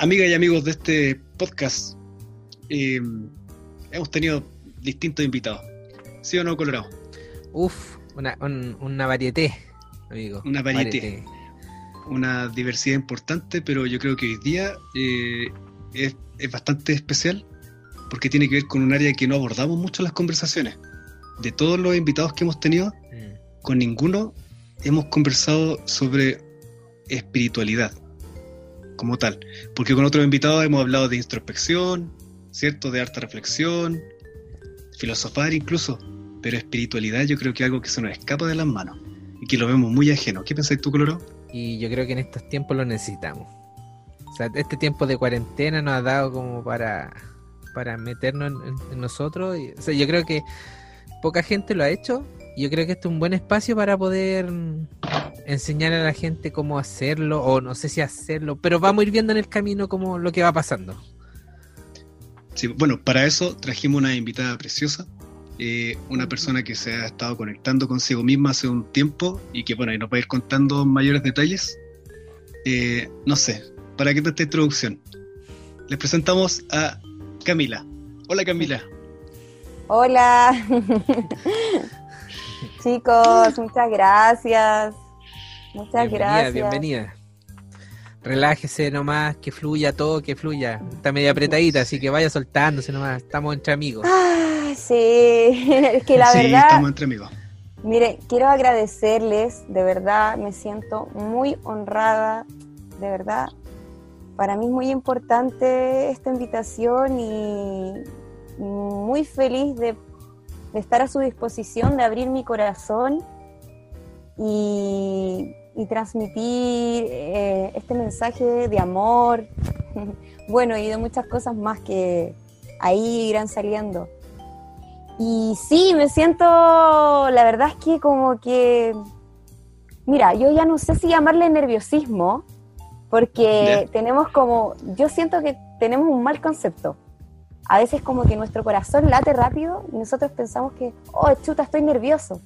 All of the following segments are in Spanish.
amigas y amigos de este podcast, eh, hemos tenido distintos invitados. ¿Sí o no, Colorado? Uf, una, un, una varieté, amigo. Una varieté. Una diversidad importante, pero yo creo que hoy día eh, es, es bastante especial porque tiene que ver con un área que no abordamos mucho en las conversaciones. De todos los invitados que hemos tenido, Mm. con ninguno hemos conversado sobre espiritualidad como tal. Porque con otros invitados hemos hablado de introspección, ¿cierto? De harta reflexión, filosofar incluso. Pero espiritualidad yo creo que es algo que se nos escapa de las manos y que lo vemos muy ajeno. ¿Qué pensáis tú, Colorado? Y yo creo que en estos tiempos lo necesitamos. O sea, este tiempo de cuarentena nos ha dado como para, para meternos en, nosotros. O sea, yo creo que poca gente lo ha hecho. Yo creo que este es un buen espacio para poder mm, enseñar a la gente cómo hacerlo, o no sé si hacerlo, pero vamos a ir viendo en el camino como lo que va pasando. Sí, bueno, para eso trajimos una invitada preciosa, eh, una persona que se ha estado conectando consigo misma hace un tiempo y que, bueno, y nos va a ir contando mayores detalles. Eh, no sé, ¿para qué tanta introducción? Les presentamos a Camila. Hola Camila. Hola. Chicos, muchas gracias. Muchas bienvenida, gracias. bienvenida. Relájese nomás, que fluya todo, que fluya. Está medio apretadita, así que vaya soltándose nomás. Estamos entre amigos. Ah, sí, es que la sí, verdad, estamos entre amigos. mire, quiero agradecerles, de verdad, me siento muy honrada, de verdad. Para mí es muy importante esta invitación y muy feliz de, de estar a su disposición, de abrir mi corazón y, y transmitir eh, este mensaje de amor, bueno, y de muchas cosas más que ahí irán saliendo. Y sí, me siento, la verdad es que como que, mira, yo ya no sé si llamarle nerviosismo, porque Ya. tenemos como, yo siento que tenemos un mal concepto. A veces como que nuestro corazón late rápido y nosotros pensamos que, oh, chuta, estoy nervioso.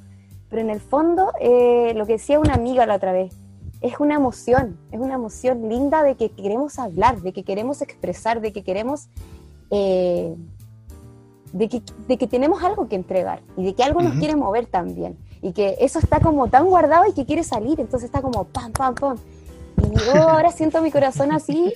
Pero en el fondo, eh, lo que decía una amiga la otra vez, es una emoción, es una emoción linda de que queremos hablar, de que queremos expresar, de que queremos, eh, de, que, de que tenemos algo que entregar y de que algo nos Ujú. quiere mover también. Y que eso está como tan guardado y que quiere salir, entonces está como pam, pam, pam. Y yo ahora siento mi corazón así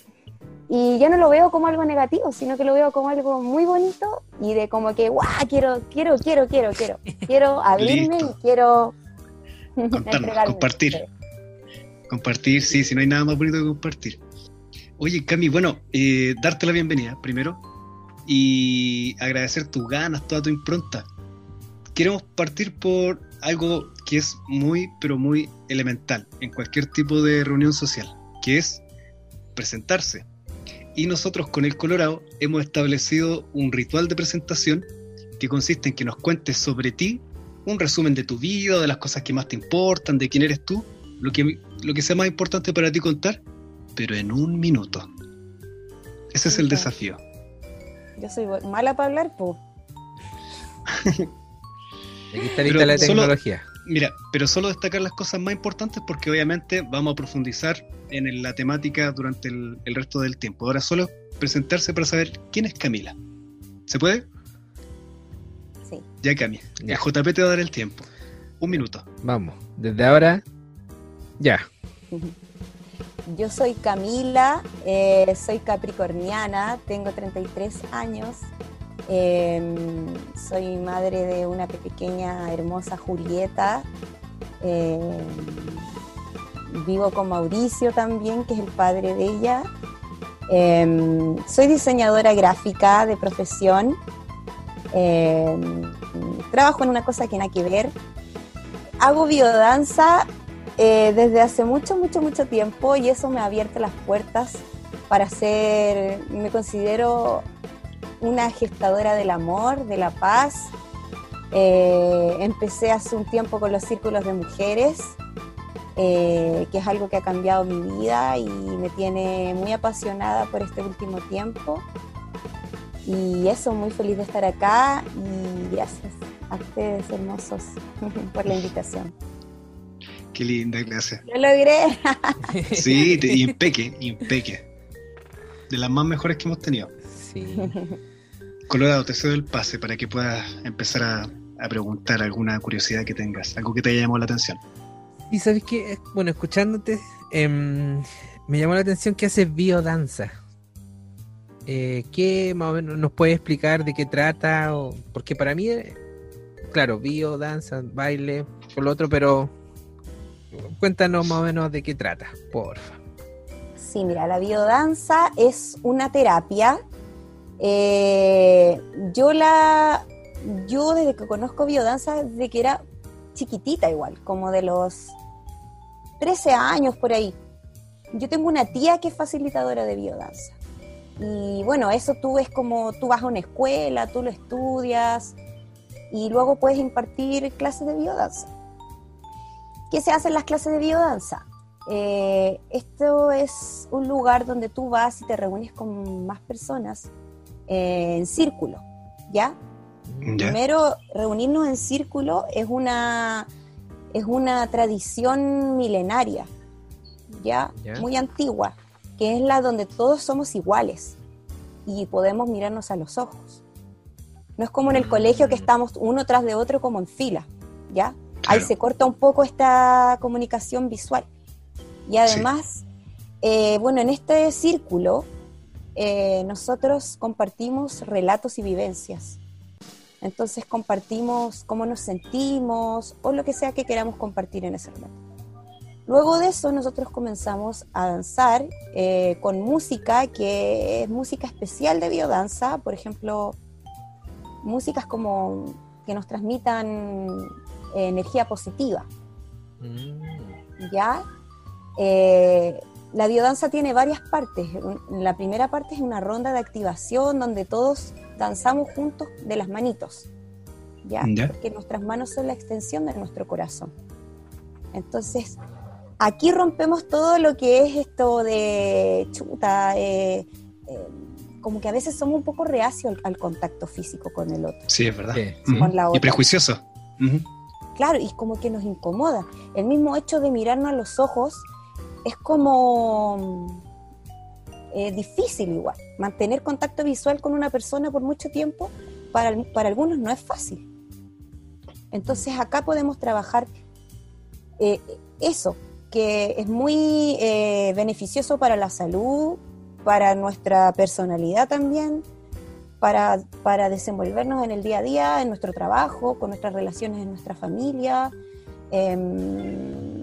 y ya no lo veo como algo negativo, sino que lo veo como algo muy bonito y de como que, guau, quiero, quiero, quiero, quiero, quiero, quiero abrirme y quiero Contarnos, compartir. Compartir, sí, si no hay nada más bonito que compartir. Oye, Cami, bueno, eh, darte la bienvenida primero y agradecer tus ganas, toda tu impronta. Queremos partir por algo que es muy, pero muy elemental en cualquier tipo de reunión social, que es presentarse. Y nosotros con el Colorado hemos establecido un ritual de presentación que consiste en que nos cuentes sobre ti, un resumen de tu vida, de las cosas que más te importan, de quién eres tú, lo que, lo que sea más importante para ti contar, pero en un minuto. Ese es el desafío. Yo soy mala para hablar, pues. Aquí está lista la solo- tecnología. Mira, pero solo destacar las cosas más importantes porque obviamente vamos a profundizar en la temática durante el, el resto del tiempo. Ahora solo presentarse para saber quién es Camila. ¿Se puede? Sí. Ya Cami. Ya. El JP te va a dar el tiempo. Un minuto. Vamos, desde ahora, ya. Yo soy Camila, eh, soy capricorniana, tengo 33 años, eh, soy madre de una pequeña hermosa Julieta, eh, vivo con Mauricio también, que es el padre de ella. Eh, soy diseñadora gráfica de profesión, trabajo en una cosa que nada que ver, hago biodanza eh, desde hace mucho, mucho, mucho tiempo y eso me ha abierto las puertas para ser, me considero una gestadora del amor, de la paz. Eh, empecé hace un tiempo con los círculos de mujeres, eh, que es algo que ha cambiado mi vida y me tiene muy apasionada por este último tiempo. Y eso, muy feliz de estar acá y gracias a ustedes hermosos por la invitación. Qué linda clase. Lo logré. Sí, te- impeque, impeque. de las más mejores que hemos tenido. Sí. Colorado, te cedo el pase para que puedas empezar a, a preguntar alguna curiosidad que tengas, algo que te haya llamado la atención. Y sabes que, bueno, escuchándote, em, me llamó la atención que haces biodanza. Eh, ¿Qué más o menos nos puedes explicar de qué trata? O, porque para mí, eh, claro, biodanza, baile, por lo otro, pero cuéntanos más o menos de qué trata, porfa. Sí, mira, la biodanza es una terapia. Eh, yo la, yo desde que conozco biodanza, desde que era chiquitita igual, como de los 13 años por ahí. Yo tengo una tía que es facilitadora de biodanza. Y bueno, eso tú es como, tú vas a una escuela, tú lo estudias y luego puedes impartir clases de biodanza. ¿Qué se hace en las clases de biodanza? Eh, esto es un lugar donde tú vas y te reúnes con más personas en círculo, ¿ya? Primero, reunirnos en círculo es una, es una tradición milenaria, ¿ya? Muy antigua, que es la donde todos somos iguales y podemos mirarnos a los ojos. No es como en el colegio que mm. estamos uno tras de otro como en fila, ¿ya? Ahí se corta un poco esta comunicación visual. Y además, eh, bueno, en este círculo eh, nosotros compartimos relatos y vivencias. Entonces compartimos cómo nos sentimos o lo que sea que queramos compartir en ese relato. Luego de eso nosotros comenzamos a danzar eh, con música que es música especial de biodanza, por ejemplo, músicas como que nos transmitan energía positiva. Mm. ¿Ya? Eh, la biodanza tiene varias partes. La primera parte es una ronda de activación donde todos danzamos juntos de las manitos, ¿ya? Porque nuestras manos son la extensión de nuestro corazón. Entonces, aquí rompemos todo lo que es esto de chuta, eh, eh, como que a veces somos un poco reacios al, contacto físico con el otro. Sí, es verdad. Y prejuicioso. Claro, y como que nos incomoda. El mismo hecho de mirarnos a los ojos es como eh, difícil igual. Mantener contacto visual con una persona por mucho tiempo, para, para algunos no es fácil. Entonces acá podemos trabajar eh, eso, que es muy eh, beneficioso para la salud, para nuestra personalidad también, para, para, desenvolvernos en el día a día, en nuestro trabajo, con nuestras relaciones en nuestra familia. Em,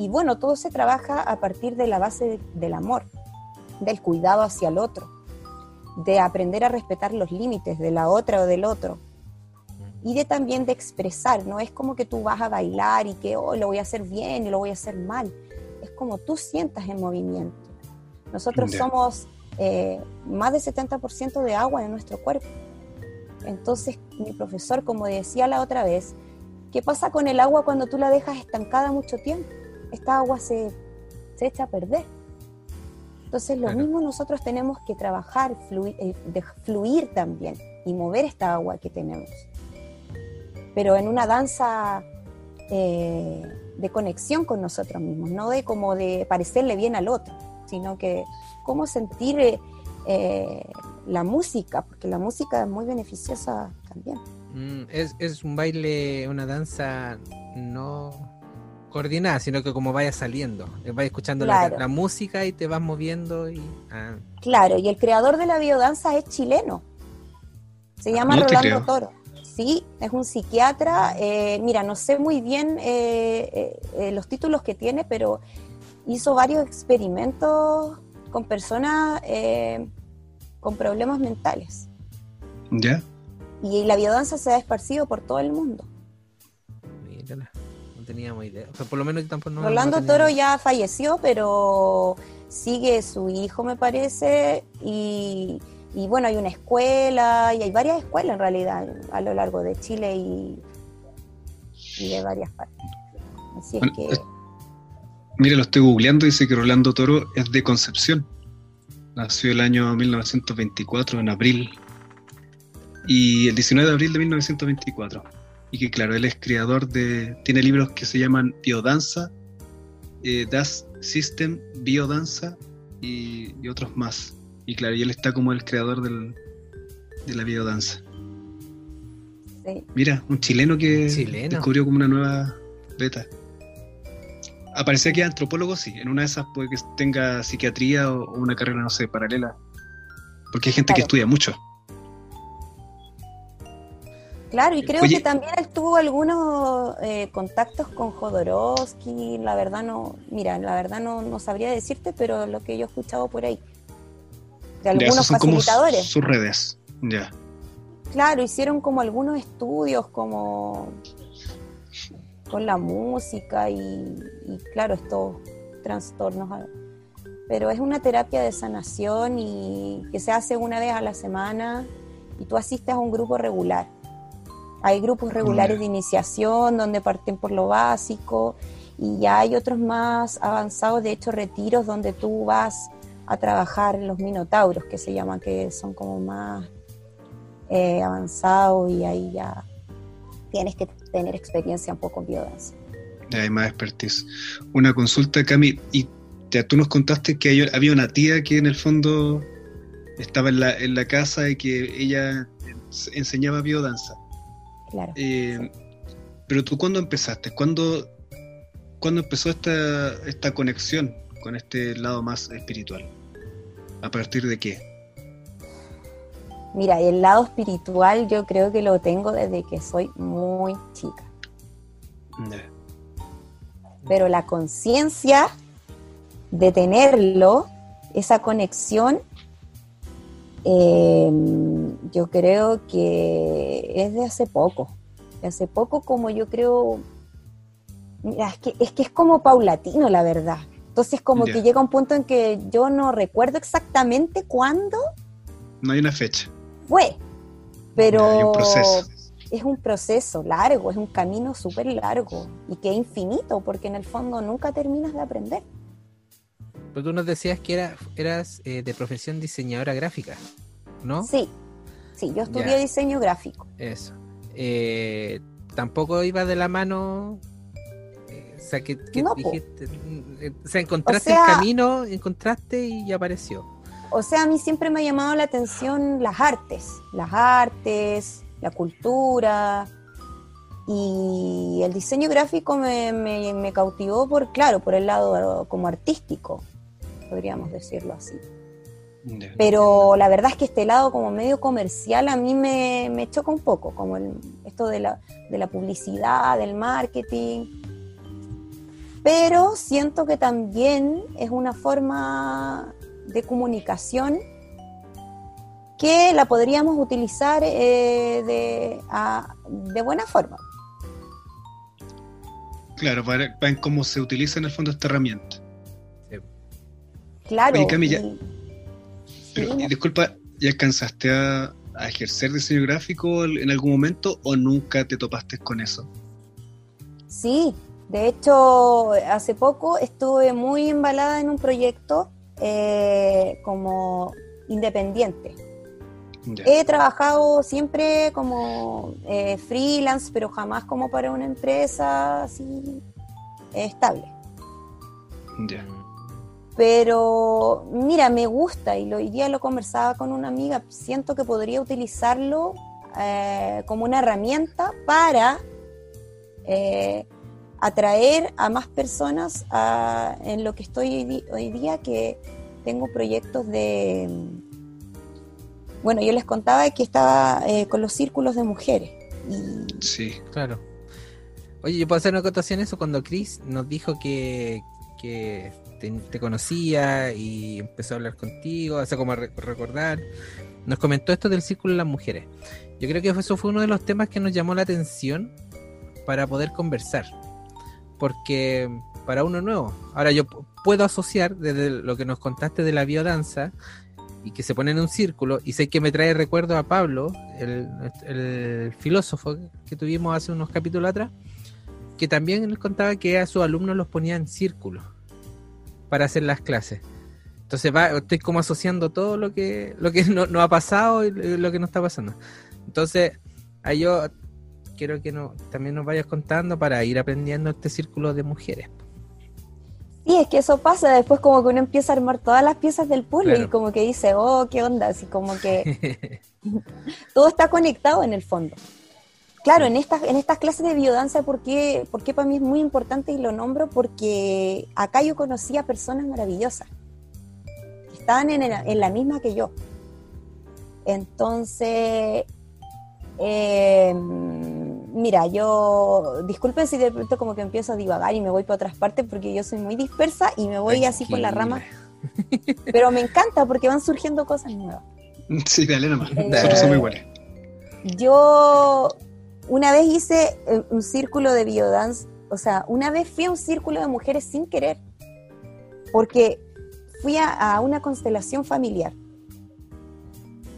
y bueno, todo se trabaja a partir de la base del amor del cuidado hacia el otro, de aprender a respetar los límites de la otra o del otro y de también de expresar, no es como que tú vas a bailar y que oh, lo voy a hacer bien y lo voy a hacer mal, es como tú sientas en movimiento. Nosotros somos eh, más del 70% de agua en nuestro cuerpo. Entonces, mi profesor, como decía la otra vez, ¿qué pasa con el agua cuando tú la dejas estancada mucho tiempo? Esta agua se, se echa a perder. Entonces, lo mismo nosotros tenemos que trabajar, fluir, eh, de fluir también y mover esta agua que tenemos. Pero en una danza eh, de conexión con nosotros mismos, no de como de parecerle bien al otro, sino que cómo sentir eh, la música, porque la música es muy beneficiosa también. Mm, es, es un baile, una danza no coordinada, sino que como vaya saliendo, eh, vas escuchando la, música y te vas moviendo. y ah. Claro, y el creador de la biodanza es chileno. Se llama Rolando Toro. Sí, es un psiquiatra. Eh, mira, no sé muy bien eh, los títulos que tiene, pero hizo varios experimentos con personas con problemas mentales. ¿Ya? Y la biodanza se ha esparcido por todo el mundo teníamos idea. por lo menos tampoco no. Rolando Toro ya falleció, pero sigue su hijo, me parece, y, bueno, hay una escuela, y hay varias escuelas en realidad a lo largo de Chile y, de varias partes. Así es que. mire, lo estoy googleando, dice que Rolando Toro es de Concepción. Nació el año 1924, en abril. Y el 19 de abril de 1924 y que claro, él es creador de, tiene libros que se llaman Biodanza, eh, Das System, Biodanza y, y, otros más. Y claro, y él está como el creador del, de la biodanza. Sí. Mira, un chileno que Chileno. descubrió como una nueva beta. Aparecía que es antropólogo, sí. En una de esas puede que tenga psiquiatría o, o una carrera, no sé, paralela. Porque hay gente que estudia mucho. Claro, y creo Oye. que también él tuvo algunos eh, contactos con Jodorowsky, la verdad no, mira, la verdad no, no sabría decirte, pero lo que yo he escuchado por ahí. De algunos como facilitadores. sus redes. Ya. Claro, hicieron como algunos estudios como con la música y, y, claro, estos trastornos. Pero es una terapia de sanación y que se hace una vez a la semana y tú asistes a un grupo regular. Hay grupos regulares de iniciación donde parten por lo básico y ya hay otros más avanzados, de hecho retiros donde tú vas a trabajar los minotauros, que se llaman, que son como más eh, avanzado y ahí ya tienes que tener experiencia un poco en biodanza. Hay más expertise. Una consulta, Cami, y ya tú nos contaste que hay- había una tía que en el fondo estaba en la, en la casa y que ella ens- enseñaba biodanza. Claro. Eh, pero tú, ¿cuándo empezaste? ¿Cuándo, ¿cuándo empezó esta, esta conexión con este lado más espiritual? ¿A partir de qué? Mira, el lado espiritual yo creo que lo tengo desde que soy muy chica, pero la conciencia de tenerlo, esa conexión, eh, yo creo que es de hace poco, de hace poco como yo creo, mira, es que es, que es como paulatino la verdad. Entonces como que llega un punto en que yo no recuerdo exactamente cuándo No hay una fecha. fue, pero Ya, hay un proceso. es un proceso largo, es un camino súper largo y que es infinito, porque en el fondo nunca terminas de aprender. Pero tú nos decías que era, eras eh, de profesión diseñadora gráfica, ¿no? Sí, sí, yo estudié Ya. diseño gráfico. Eso. Eh, tampoco iba de la mano. eh, o sea, que, que No, dijiste. eh, O sea, encontraste O sea- el camino, encontraste y apareció. O sea, a mí siempre me ha llamado la atención las artes, las artes, la cultura. Y el diseño gráfico me, me- me cautivó por, claro, por el lado como artístico, podríamos decirlo así. Pero la verdad es que este lado como medio comercial a mí me, me choca un poco, como el- esto de la, de la publicidad, del marketing. Pero siento que también es una forma de comunicación que la podríamos utilizar eh, de, a- de buena forma. Claro, para, para en cómo se utiliza en el fondo esta herramienta. Claro. Oye, y- Pero, y disculpa, ¿ya alcanzaste a, a ejercer diseño gráfico en algún momento o nunca te topaste con eso? Sí, de hecho, hace poco estuve muy embalada en un proyecto eh, como independiente. Ya. He trabajado siempre como eh, freelance, pero jamás como para una empresa así estable. Ya. Pero mira, me gusta y lo, hoy día lo conversaba con una amiga, siento que podría utilizarlo eh, como una herramienta para eh, atraer a más personas a- en lo que estoy hoy, día, que tengo proyectos de... Bueno, yo les contaba que estaba eh, con los círculos de mujeres. Y Sí. Claro. Oye, yo puedo hacer una acotación a eso cuando Chris nos dijo que, que te, conocía y empezó a hablar contigo, o sea, como recordar. Nos comentó esto del círculo de las mujeres. Yo creo que eso fue uno de los temas que nos llamó la atención para poder conversar. Porque para uno nuevo, ahora yo puedo asociar desde lo que nos contaste de la biodanza y que se pone en un círculo, y sé que me trae recuerdo a Pablo, el, el filósofo que tuvimos hace unos capítulos atrás, que también nos contaba que a sus alumnos los ponía en círculo para hacer las clases. Entonces va, estoy como asociando todo lo que, lo que no, ha pasado y lo que nos está pasando. Entonces, ahí yo quiero que no, también nos vayas contando para ir aprendiendo este círculo de mujeres. Sí, es que eso pasa, después como que uno empieza a armar todas las piezas del puzzle Claro. y como que dice, oh, qué onda, así como que todo está conectado en el fondo. Claro, en estas, en estas clases de biodanza, ¿por qué, por qué para mí es muy importante y lo nombro? Porque acá yo conocí a personas maravillosas, que estaban en, en la misma que yo. Entonces, eh, mira, yo, disculpen si de pronto como que empiezo a divagar y me voy para otras partes porque yo soy muy dispersa y me voy así por la rama, pero me encanta porque van surgiendo cosas nuevas. Sí, dale nomás. Eh, Nosotros somos iguales. Yo una vez hice eh, un círculo de biodance, o sea, una vez fui a un círculo de mujeres sin querer, porque fui a, a una constelación familiar,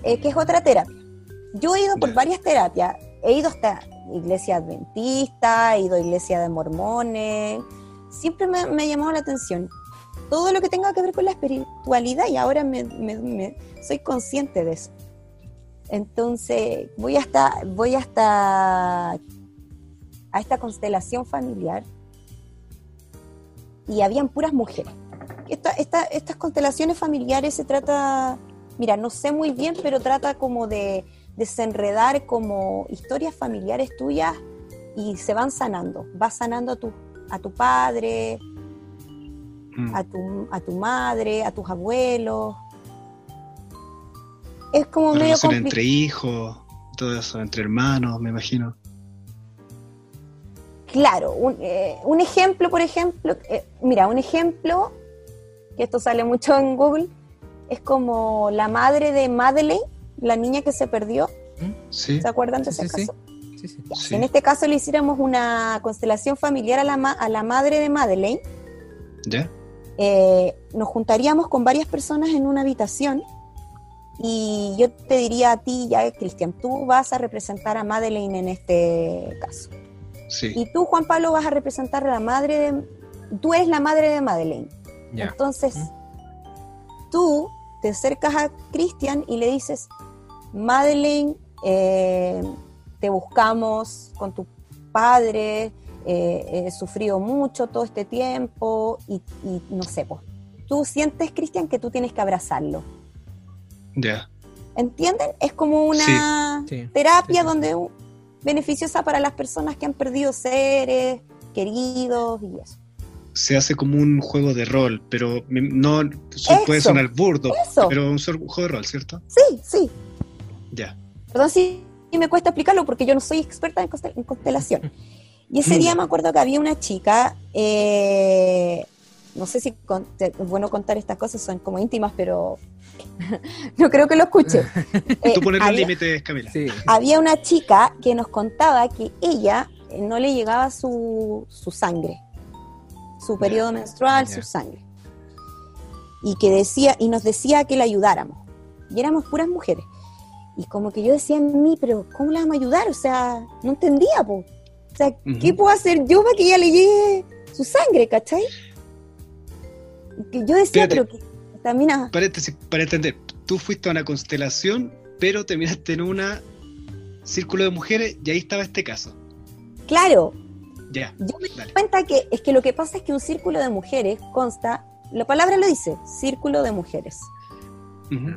eh, que es otra terapia. Yo he ido por varias terapias, he ido hasta iglesia adventista, he ido a iglesia de mormones, siempre me, me ha llamado la atención todo lo que tenga que ver con la espiritualidad y ahora me, me- me- soy consciente de eso. Entonces voy hasta, voy hasta a esta constelación familiar y habían puras mujeres. Esta- esta- estas constelaciones familiares se trata, mira, no sé muy bien, pero trata como de desenredar como historias familiares tuyas y se van sanando. Vas sanando a tu, a tu padre, Mm. a tu, a tu madre, a tus abuelos. Es como medio Relación complicado. entre hijos, todo eso, entre hermanos, me imagino. Claro, un, eh, un ejemplo, por ejemplo, eh, mira, un ejemplo, que esto sale mucho en Google, es como la madre de Madeleine, la niña que se perdió, Sí, ¿se acuerdan de Sí, ese sí, caso? Sí, sí. Ya, Sí. Si en este caso le hiciéramos una constelación familiar a la, ma- a la madre de Madeleine, ¿ya? eh, nos juntaríamos con varias personas en una habitación y yo te diría a ti, ya Cristian, tú vas a representar a Madeleine en este caso. Sí. Y tú, Juan Pablo, vas a representar a la madre de... Tú eres la madre de Madeleine. Ya. Entonces, Mm. tú te acercas a Cristian y le dices, Madeleine, eh, te buscamos con tu padre, eh, he sufrido mucho todo este tiempo y, y no sé, pues, tú sientes, Cristian, que tú tienes que abrazarlo. Ya. ¿Entienden? Es como una Sí. terapia Sí, donde beneficiosa para las personas que han perdido seres queridos y eso. Se hace como un juego de rol, pero no su- puede Eso. sonar burdo, Eso. pero un juego de rol, ¿cierto? Sí, sí. Ya. Perdón si me cuesta explicarlo porque yo no soy experta en, constel- en constelación. Y ese día me acuerdo que había una chica, eh, no sé si con- te- es bueno contar estas cosas, son como íntimas, pero no creo que lo escuche. Eh, Tú pones los había- límites, Camila. Sí. había una chica que nos contaba que ella eh, no le llegaba su, su sangre, su periodo menstrual, su sangre. Y que decía, y nos decía que la ayudáramos. Y éramos puras mujeres. Y como que yo decía en mí, pero ¿cómo la vamos a ayudar? O sea, no entendía, po. O sea, ¿qué puedo hacer yo para que ella le llegue su sangre, cachai? Que yo decía, pero que también a- Paréntesis, para entender, tú fuiste a una constelación, pero terminaste en un círculo de mujeres y ahí estaba este caso. claro, Ya, Yo me dale. di cuenta que es que lo que pasa es que un círculo de mujeres consta, la palabra lo dice, círculo de mujeres.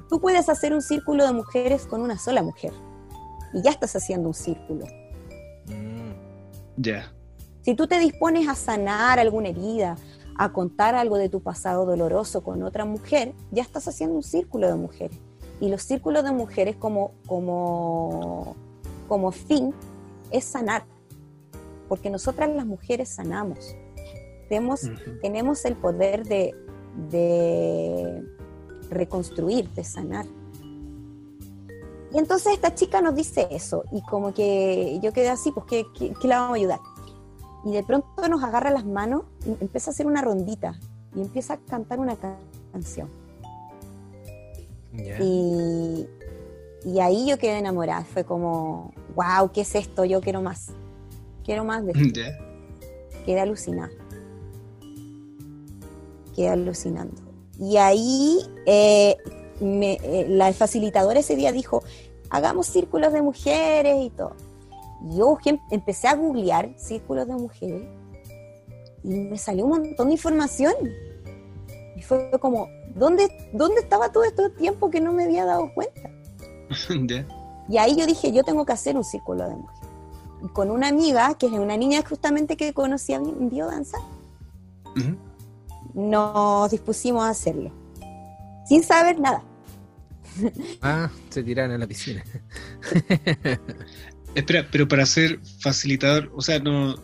Tú puedes hacer un círculo de mujeres con una sola mujer y ya estás haciendo un círculo. Mm. Ya. Si tú te dispones a sanar alguna herida, a contar algo de tu pasado doloroso con otra mujer, ya estás haciendo un círculo de mujeres. Y los círculos de mujeres como, como, como fin es sanar. Porque nosotras las mujeres sanamos. Tenemos, tenemos el poder de, de reconstruir, de sanar. Y entonces esta chica nos dice eso, y como que yo quedé así, pues ¿qué, qué, qué la vamos a ayudar? Y de pronto nos agarra las manos y empieza a hacer una rondita y empieza a cantar una ca- canción. Y, y ahí yo quedé enamorada, fue como, wow, ¿qué es esto? Yo quiero más, quiero más de esto. Quedé alucinada. Quedé alucinando. Y ahí eh, me- eh, la facilitadora ese día dijo, hagamos círculos de mujeres y todo. Y yo em- empecé a googlear círculos de mujeres y me salió un montón de información. Y fue como, ¿dónde, dónde estaba todo este tiempo que no me había dado cuenta? Y ahí yo dije, yo tengo que hacer un círculo de mujeres. Y con una amiga, que es una niña justamente que conocía en biodanza, Ujú. nos dispusimos a hacerlo. Sin saber nada. Ah, se tiraron a la piscina. Espera, pero para ser facilitador, o sea, no.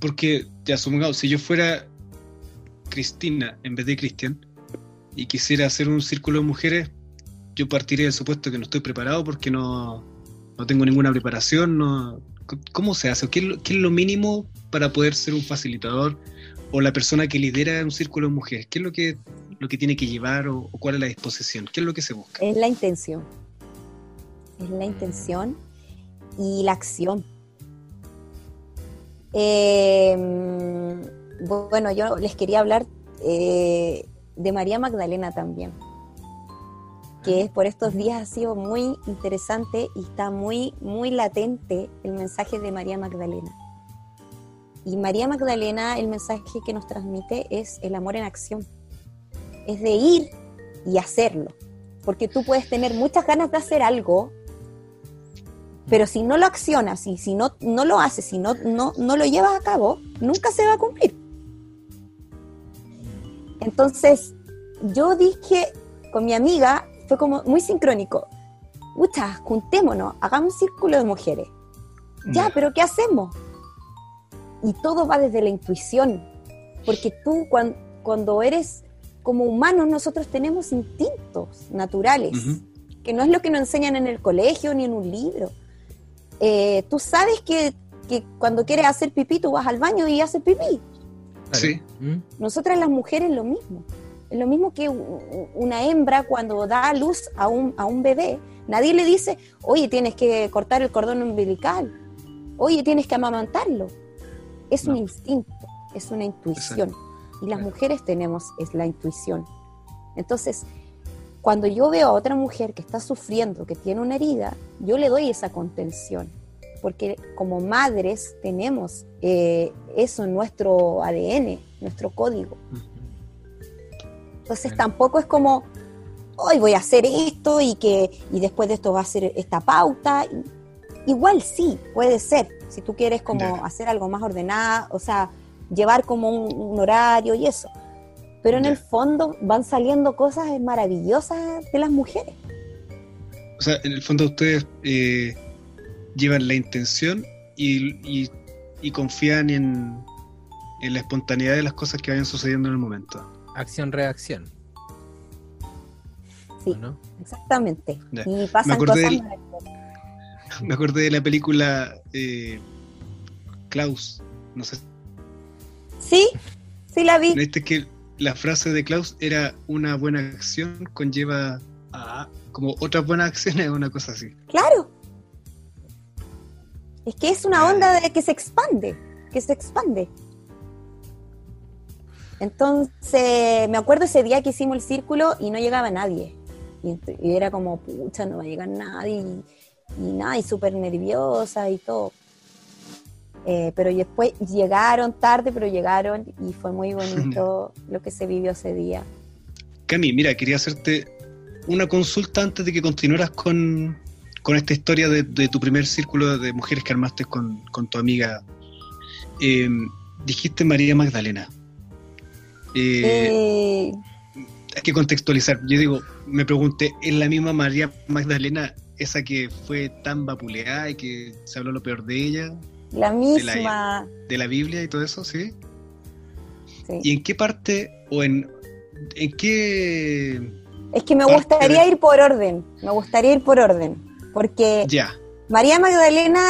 Porque, ya supongamos, si yo fuera Cristina en vez de Cristian y quisiera hacer un círculo de mujeres, yo partiría del supuesto que no estoy preparado porque no, no tengo ninguna preparación. No, ¿Cómo se hace? ¿Qué es, lo, mínimo para poder ser un facilitador o la persona que lidera un círculo de mujeres? ¿Qué es lo que, lo que tiene que llevar o cuál es la disposición? ¿Qué es lo que se busca? Es la intención. Es la intención y la acción. Eh, bueno, yo les quería hablar eh, de María Magdalena también, que es por estos días ha sido muy interesante y está muy, muy latente el mensaje de María Magdalena. Y María Magdalena, el mensaje que nos transmite es el amor en acción. Es de ir y hacerlo. Porque tú puedes tener muchas ganas de hacer algo, pero si no lo accionas y si no, no lo haces, si no, no, no lo llevas a cabo, nunca se va a cumplir. Entonces, yo dije con mi amiga, fue como muy sincrónico, muchas, juntémonos, hagamos un círculo de mujeres. Ya, pero ¿qué hacemos? Y todo va desde la intuición, porque tú cuando, cuando eres como humano, nosotros tenemos instintos naturales, que no es lo que nos enseñan en el colegio ni en un libro. Eh, tú sabes que, que cuando quieres hacer pipí, tú vas al baño y haces pipí. Sí. ¿Mm? Nosotras las mujeres lo mismo. Es lo mismo que una hembra cuando da a luz a un, a un bebé. Nadie le dice, oye, tienes que cortar el cordón umbilical. Oye, tienes que amamantarlo. Es un No. instinto, es una intuición. Y las mujeres tenemos es la intuición. Entonces, cuando yo veo a otra mujer que está sufriendo, que tiene una herida, yo le doy esa contención. Porque como madres tenemos eh, eso en nuestro ADN, nuestro código. Entonces tampoco es como, hoy voy a hacer esto y que y después de esto va a ser esta pauta. Igual sí, puede ser, si tú quieres como hacer algo más ordenado, o sea, llevar como un, un horario y eso. Pero en Ya. el fondo van saliendo cosas maravillosas de las mujeres. O sea, en el fondo ustedes eh, llevan la intención y, y- y confían en, en la espontaneidad de las cosas que vayan sucediendo en el momento. Acción-reacción. Sí. Exactamente. Ya. Y pasan acordé cosas maravillosas. Me acordé de la película eh, Klaus. No sé, Sí, sí la vi. ¿viste que la frase de Klaus era una buena acción conlleva a como otras buenas acciones una cosa así? Claro. Es que es una onda de que se expande, que se expande. Entonces, me acuerdo ese día que hicimos el círculo y no llegaba nadie. Y era como, pucha, no va a llegar nadie. Y, y nada, y súper nerviosa y todo. Eh, pero después llegaron tarde, pero llegaron y fue muy bonito lo que se vivió ese día. Cami, mira, quería hacerte una consulta antes de que continuaras con, con esta historia de, de tu primer círculo de mujeres que armaste con, con tu amiga. Eh, dijiste María Magdalena. Eh, Eh, hay que contextualizar. Yo digo, me pregunté, ¿es la misma María Magdalena esa que fue tan vapuleada y que se habló lo peor de ella, la misma. de la Biblia y todo eso? ¿Sí? sí. ¿Y en qué parte o en, en qué... Es que me gustaría de- ir por orden, me gustaría ir por orden, porque Ya, María Magdalena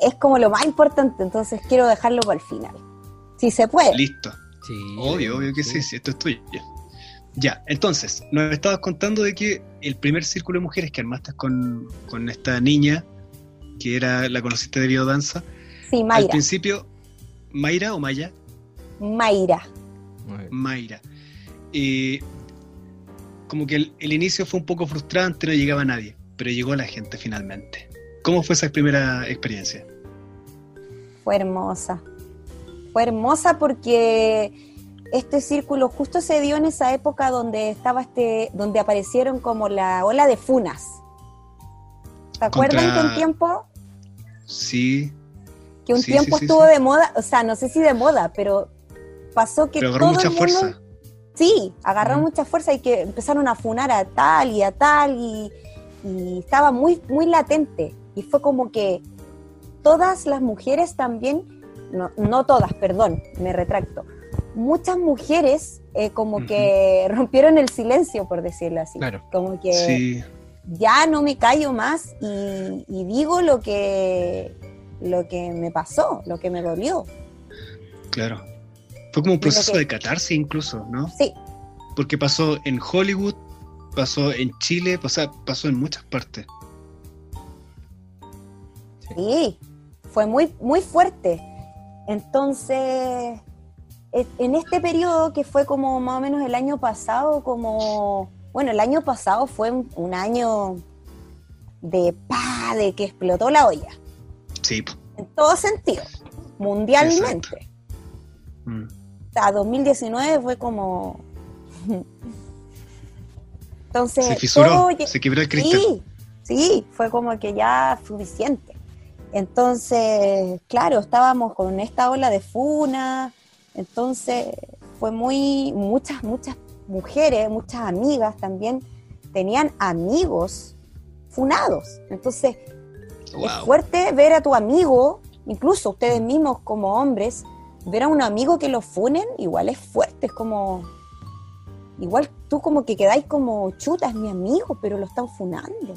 es como lo más importante, entonces quiero dejarlo para el final. Si se puede. listo. Sí, Obvio, obvio que sí, sí, esto es tuyo. Ya, entonces, nos estabas contando de que el primer círculo de mujeres que armaste con, con esta niña, que era la conociste de biodanza, Sí, al Mayra. principio, Mayra o Maya, Mayra. Mayra. Eh, como que el, el inicio fue un poco frustrante, no llegaba nadie, pero llegó la gente finalmente. ¿Cómo fue esa primera experiencia? Fue hermosa. fue hermosa porque este círculo justo se dio en esa época donde estaba este, donde aparecieron como la ola de funas. ¿Se acuerdan que un tiempo? Sí. Que un tiempo estuvo de moda, o sea, no sé si de moda, pero pasó que pero agarró mucha fuerza. Sí, agarró mucha fuerza y que empezaron a funar a tal y a tal y, y estaba muy, muy latente. Y fue como que todas las mujeres también, no, no todas, perdón, me retracto, muchas mujeres eh, como que rompieron el silencio, por decirlo así. Como que ya no me callo más y, digo lo que, lo que me pasó, lo que me dolió. Claro. Fue como un proceso de catarse incluso, ¿no? Sí. Porque pasó en Hollywood, pasó en Chile, pasó, pasó en muchas partes. Sí, fue muy, muy fuerte. Entonces, en este periodo que fue como más o menos el año pasado, como, bueno, el año pasado fue un, año de pa, de que explotó la olla. Sí. En todo sentido, mundialmente. Mm. O sea, 2019 fue como... Entonces... Se fisuró, se quebró el cristal. Sí, sí, fue como que ya suficiente. Entonces, claro, estábamos con esta ola de funa, entonces fue muy, muchas, muchas mujeres, muchas amigas también tenían amigos funados. Entonces, es fuerte ver a tu amigo, incluso ustedes mismos como hombres, ver a un amigo que lo funen, igual es fuerte, es como, igual tú como que quedáis como, chuta, es mi amigo, pero lo están funando.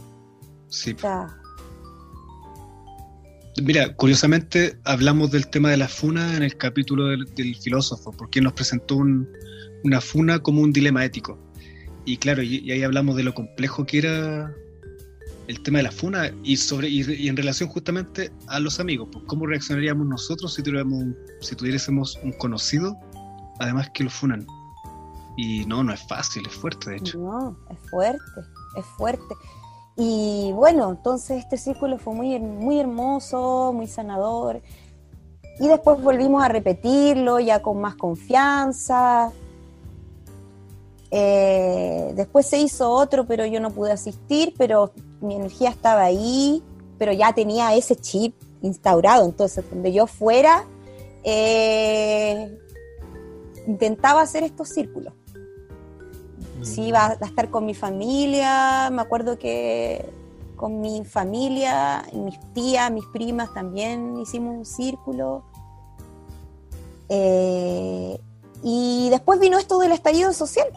Sí. Mira, curiosamente hablamos del tema de la funa en el capítulo del, filósofo, porque nos presentó una funa como un dilema ético. Y claro, y, ahí hablamos de lo complejo que era el tema de la funa y sobre y, en relación justamente a los amigos, pues cómo reaccionaríamos nosotros si tuviéramos si tuviésemos un conocido, además que lo funan. Y no, no es fácil, es fuerte de hecho. No, es fuerte, es fuerte. Y bueno, entonces este círculo fue muy, muy hermoso, muy sanador. Y después volvimos a repetirlo ya con más confianza. Eh, después se hizo otro, pero yo no pude asistir, pero mi energía estaba ahí, pero ya tenía ese chip instaurado. Entonces, donde yo fuera, eh, intentaba hacer estos círculos sí iba a estar con mi familia, me acuerdo que con mi familia, mis tías, mis primas también hicimos un círculo. Eh, y después vino esto del estallido social.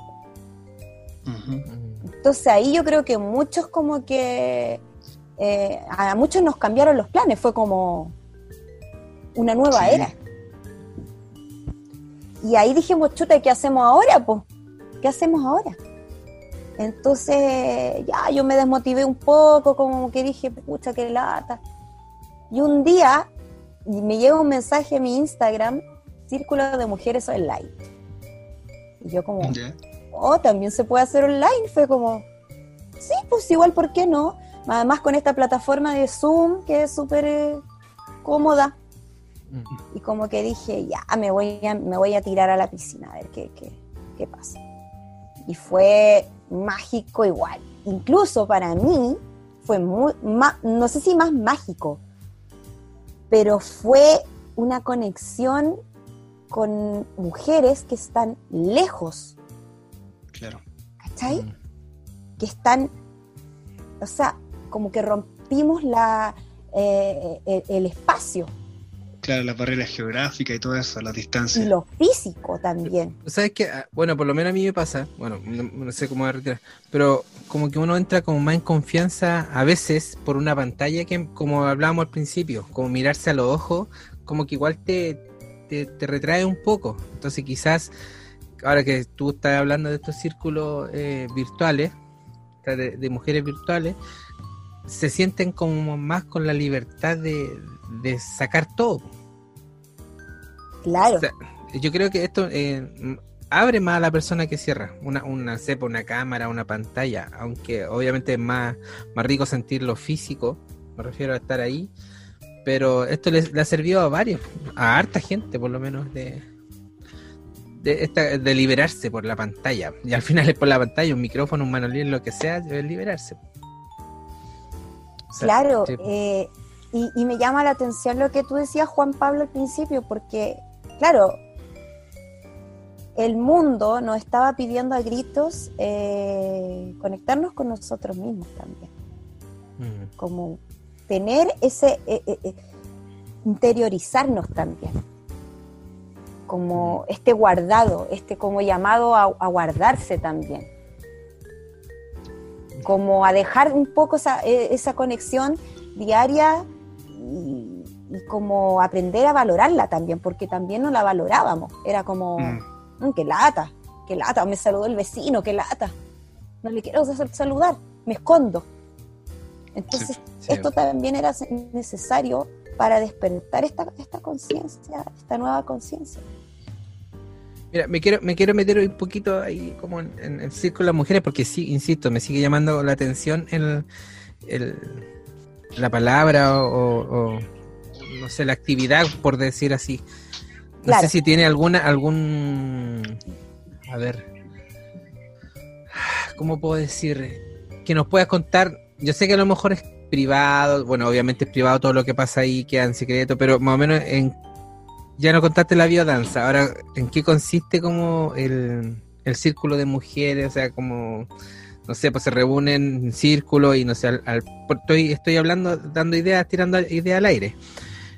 Entonces ahí yo creo que muchos como que, eh, a muchos nos cambiaron los planes, fue como una nueva era. Y ahí dijimos, chuta, ¿qué hacemos ahora? Pues ¿qué hacemos ahora? Entonces, ya yo me desmotivé un poco, como que dije, pucha, qué lata. Y un día me llega un mensaje a mi Instagram, Círculo de Mujeres Online. Y yo como, oh, también se puede hacer online. Fue como, sí, pues igual, ¿por qué no? Además con esta plataforma de Zoom que es súper eh, cómoda. Mm. Y como que dije, ya, me voy a, me voy a tirar a la piscina a ver qué, qué, qué pasa y fue mágico igual. Incluso para mí fue muy, no sé si más mágico, pero fue una conexión con mujeres que están lejos. Claro. ¿Cachai? Mm. Que están, o sea, como que rompimos la, eh, el espacio. Claro, las barreras geográficas y todo eso, las distancias. Y lo físico también. ¿Sabes qué? Ah, bueno, por lo menos a mí me pasa, bueno, no, sé cómo retirar, pero como que uno entra como más en confianza a veces por una pantalla que, como hablábamos al principio, como mirarse a los ojos, como que igual te, te, retrae un poco. Entonces quizás, ahora que tú estás hablando de estos círculos eh, virtuales, de mujeres virtuales, se sienten como más con la libertad de de sacar todo. Claro. yo creo que esto eh, abre más a la persona que cierra. Una, una cepa, una cámara, una pantalla. Aunque obviamente es más, más rico sentir lo físico. Me refiero a estar ahí. pero esto le, le ha servido a varios, a harta gente por lo menos de, de, esta, de liberarse por la pantalla. Y al final es por la pantalla, un micrófono, un manolín, lo que sea, es liberarse. O sea, claro, sí. eh, y, y, me llama la atención lo que tú decías, Juan Pablo, al principio, porque, claro, el mundo nos estaba pidiendo a gritos eh, conectarnos con nosotros mismos también. Mm. Como tener ese, eh, eh, interiorizarnos también. Como este guardado, este como llamado a, a guardarse también. Como a dejar un poco esa, esa conexión diaria y, y, como aprender a valorarla también, porque también no la valorábamos. Era como, mm. mmm, qué lata, qué lata, me saludó el vecino, qué lata. No le quiero saludar, me escondo. Entonces, sí, sí. esto también era necesario para despertar esta, esta conciencia, esta nueva conciencia. Mira, me quiero, me quiero meter un poquito ahí como en, en, el círculo de las mujeres, porque sí, insisto, me sigue llamando la atención el, el la palabra o, o, no sé, la actividad, por decir así. No claro. sé si tiene alguna, algún, a ver, ¿cómo puedo decir? Que nos puedas contar, yo sé que a lo mejor es privado, bueno, obviamente es privado todo lo que pasa ahí, queda en secreto, pero más o menos en ya no contaste la biodanza, ahora, ¿en qué consiste como el, el círculo de mujeres? O sea, como, no sé, pues se reúnen en círculo y no sé, al, al, estoy, estoy hablando, dando ideas, tirando ideas al aire.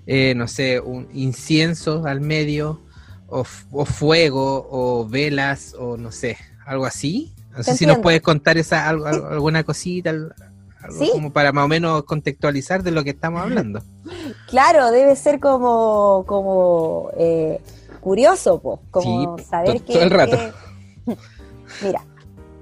Eh, no sé, un incienso al medio, o, o, fuego, o velas, o no sé, algo así. No sé si nos puedes contar esa, algo, alguna cosita, algo ¿Sí? como para más o menos contextualizar de lo que estamos hablando. Claro, debe ser como, como eh, curioso, po, como sí, saber que... Todo el rato. Que... Mira,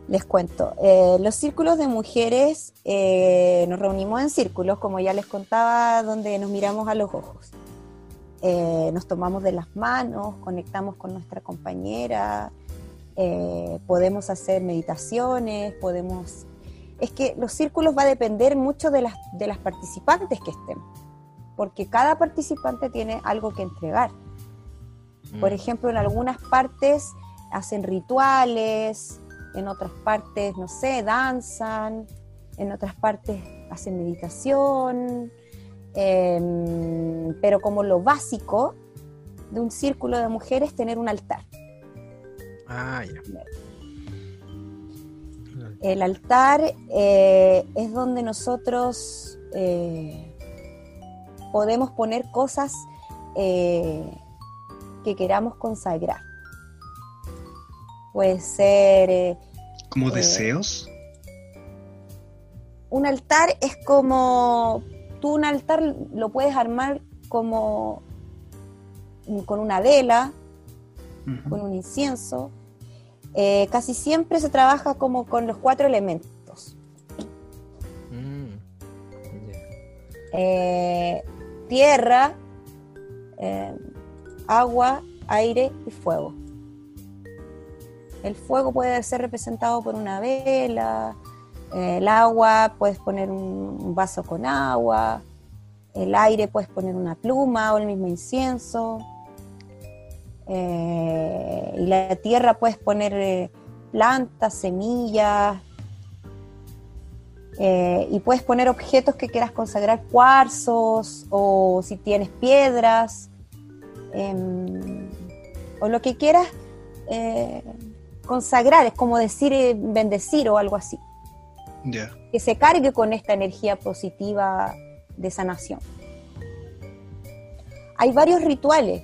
les cuento. Eh, los círculos de mujeres, eh, nos reunimos en círculos, como ya les contaba, donde nos miramos a los ojos. Nos tomamos de las manos, conectamos con nuestra compañera, podemos hacer meditaciones, podemos es que los círculos va a depender mucho de las, de las participantes que estén, porque cada participante tiene algo que entregar. Por mm. ejemplo, en algunas partes hacen rituales, en otras partes, no sé, danzan, en otras partes hacen meditación, eh, pero como lo básico de un círculo de mujeres es tener un altar. Ah, ya. El altar eh, es donde nosotros eh, podemos poner cosas eh, que queramos consagrar. Puede ser... ¿Como deseos? Un altar es como... Tú un altar lo puedes armar como con una vela, uh -huh. con un incienso, eh, casi siempre se trabaja como con los cuatro elementos. Mm. Yeah. Eh, tierra, eh, agua, aire y fuego. El fuego puede ser representado por una vela, el agua puedes poner un vaso con agua, el aire puedes poner una pluma o el mismo incienso eh, y la tierra puedes poner eh, plantas, semillas, eh, y puedes poner objetos que quieras consagrar, cuarzos, o si tienes piedras, em, o lo que quieras consagrar, es como decir bendecir o algo así. Yeah. Que se cargue con esta energía positiva de sanación. Hay varios rituales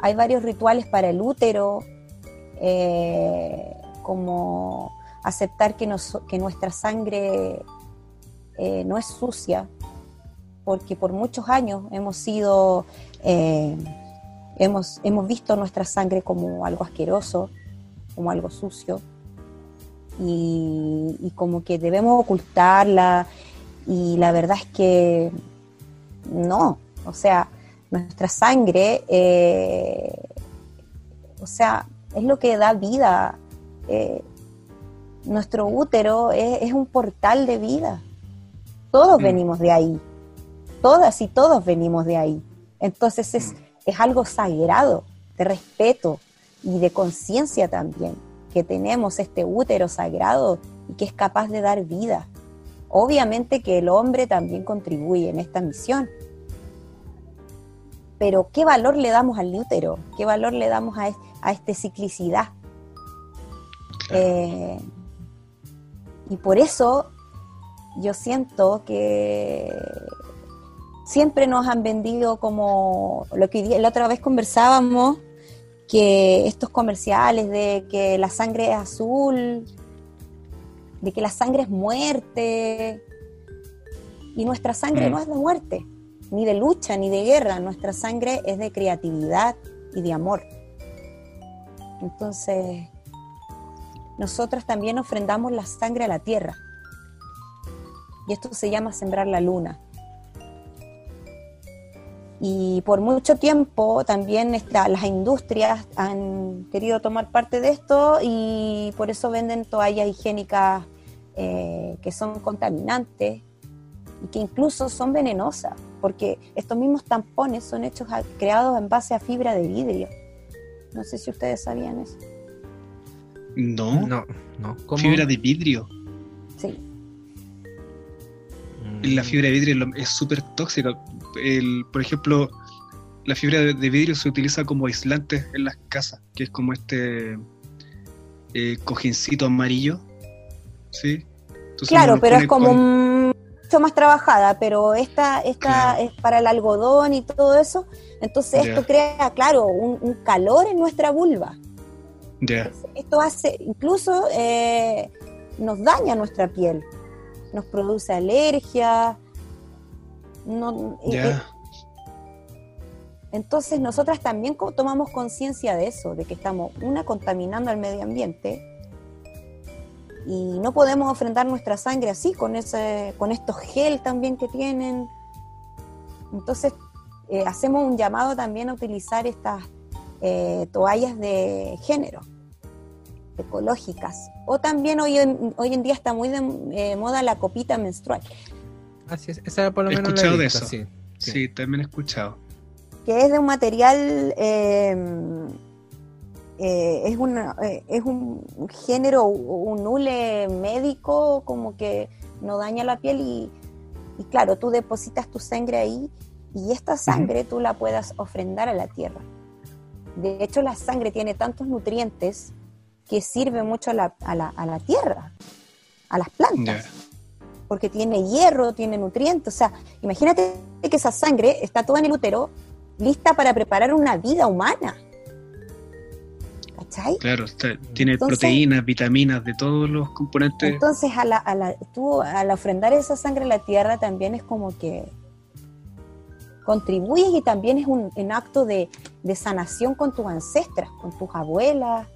hay varios rituales para el útero, eh, como aceptar que, nuestra sangre eh, no es sucia, porque por muchos años hemos sido, eh, hemos, hemos visto nuestra sangre como algo asqueroso, como algo sucio, y como que debemos ocultarla, y la verdad es que no, o sea, nuestra sangre, eh, o sea, es lo que da vida. Eh, nuestro útero es, es, un portal de vida. Todos mm. venimos de ahí. todas y todos venimos de ahí. Entonces es, es algo sagrado, de respeto y de conciencia también, que tenemos este útero sagrado y que es capaz de dar vida. Obviamente que el hombre también contribuye en esta misión, pero ¿qué valor le damos al útero? ¿Qué valor le damos a, a esta ciclicidad? Eh, y por eso yo siento que siempre nos han vendido como lo que la otra vez conversábamos, que estos comerciales de que la sangre es azul, de que la sangre es muerte, y nuestra sangre mm. no es de muerte, ni de lucha, ni de guerra, nuestra sangre es de creatividad y de amor. Entonces, nosotros también ofrendamos la sangre a la tierra. Y esto se llama sembrar la luna. Y por mucho tiempo también las industrias han querido tomar parte de esto y por eso venden toallas higiénicas eh, que son contaminantes y que incluso son venenosas, porque estos mismos tampones son hechos creados en base a fibra de vidrio. No sé si ustedes sabían eso. No. No, no. Fibra de vidrio. Sí. La fibra de vidrio es súper tóxica. El, por ejemplo, la fibra de vidrio se utiliza como aislante en las casas, que es como este eh, cojincito amarillo. ¿Sí? claro, pero es como mucho más trabajada, pero esta, esta es para el algodón y todo eso. Entonces esto crea, claro, un calor en nuestra vulva. Esto hace, incluso eh, nos daña nuestra piel, nos produce alergia. No, eh, eh, entonces nosotras también tomamos conciencia de eso, de que estamos, una, contaminando al medio ambiente y no podemos ofrendar nuestra sangre así, con, ese, con estos gel también que tienen. Entonces hacemos un llamado también a utilizar estas eh, toallas de género, ecológicas. O también hoy en, hoy en día está muy de eh, moda la copita menstrual. Así es, esa por lo he escuchado de eso. Sí, también he escuchado. Que es de un material, eh, es, una, es un género, un hule médico, como que no daña la piel y, y claro, tú depositas tu sangre ahí y esta sangre tú la puedas ofrendar a la tierra. De hecho, la sangre tiene tantos nutrientes que sirve mucho a la, tierra, a las plantas. Porque tiene hierro, tiene nutrientes. O sea, imagínate que esa sangre está toda en el útero, lista para preparar una vida humana. ¿Cachai? Claro, tiene proteínas, vitaminas, de todos los componentes. Entonces, a la, tú, al ofrendar esa sangre a la tierra, también es como que contribuyes y también es un, acto de, sanación con tus ancestras, con tus abuelas,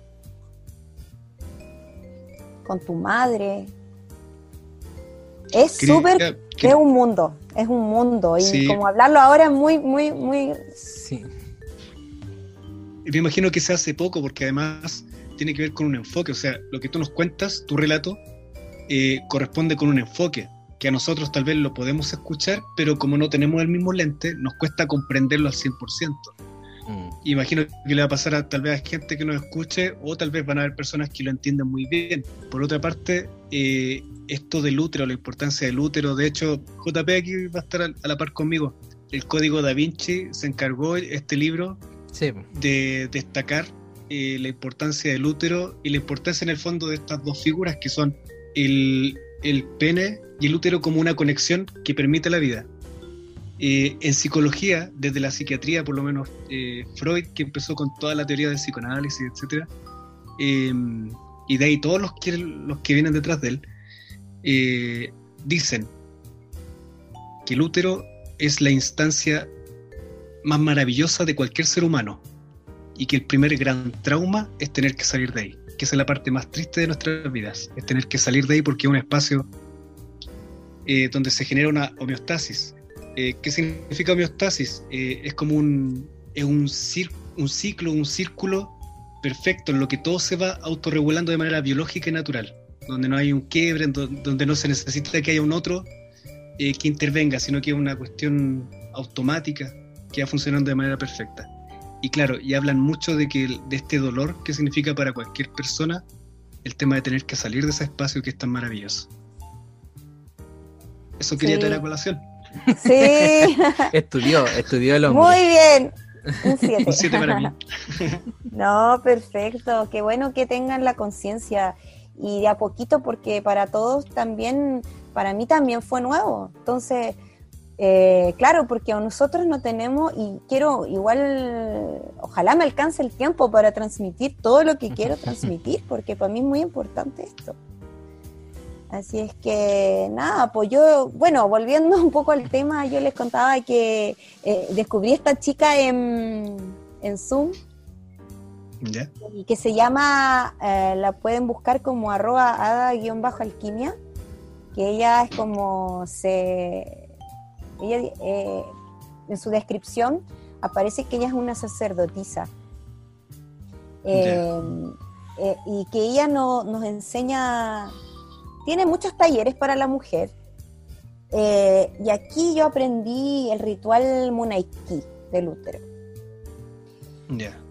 con tu madre. Es súper, es un mundo, es un mundo. Y como hablarlo ahora es muy, muy, muy... Sí. Me imagino que se hace poco porque además tiene que ver con un enfoque. O sea, lo que tú nos cuentas, tu relato, eh, corresponde con un enfoque que a nosotros tal vez lo podemos escuchar, pero como no tenemos el mismo lente, nos cuesta comprenderlo al 100%. Mm. Imagino que le va a pasar a tal vez a gente que nos escuche o tal vez van a haber personas que lo entienden muy bien. Por otra parte, eh, esto del útero, la importancia del útero, de hecho, JP aquí va a estar a, la par conmigo. El Código Da Vinci se encargó este libro de destacar eh, la importancia del útero y la importancia en el fondo de estas dos figuras que son el, el pene y el útero como una conexión que permite la vida. Eh, en psicología, desde la psiquiatría, por lo menos eh, Freud, que empezó con toda la teoría del psicoanálisis, etc., eh, y de ahí todos los que, los que vienen detrás de él, dicen que el útero es la instancia más maravillosa de cualquier ser humano y que el primer gran trauma es tener que salir de ahí, que esa es la parte más triste de nuestras vidas, es tener que salir de ahí porque es un espacio eh, donde se genera una homeostasis. Eh, ¿Qué significa homeostasis? Eh, es como un, es un, un ciclo, un círculo perfecto en lo que todo se va autorregulando de manera biológica y natural, donde no hay un quiebre, donde no se necesita que haya un otro eh, que intervenga, sino que es una cuestión automática que va funcionando de manera perfecta. Y claro, y hablan mucho de que de este dolor que significa para cualquier persona el tema de tener que salir de ese espacio que es tan maravilloso. Eso quería Sí. traer a colación. Sí, Estudió, estudió el hombre. muy bien. Un 7. Un 7 para mí. No, perfecto. Qué bueno que tengan la conciencia y de a poquito porque para todos también, para mí también fue nuevo. Entonces, eh, claro, porque nosotros no tenemos y quiero igual, ojalá me alcance el tiempo para transmitir todo lo que quiero transmitir porque para mí es muy importante esto. Así es que nada, pues yo, bueno, volviendo un poco al tema, yo les contaba que eh, descubrí esta chica en, en Zoom ¿Ya? y que se llama, eh, la pueden buscar como arroba hada-alquimia, que ella es como se, ella eh, en su descripción aparece que ella es una sacerdotisa. Eh, eh, y que ella no- nos enseña, tiene muchos talleres para la mujer. y aquí yo aprendí el ritual Munaiki del útero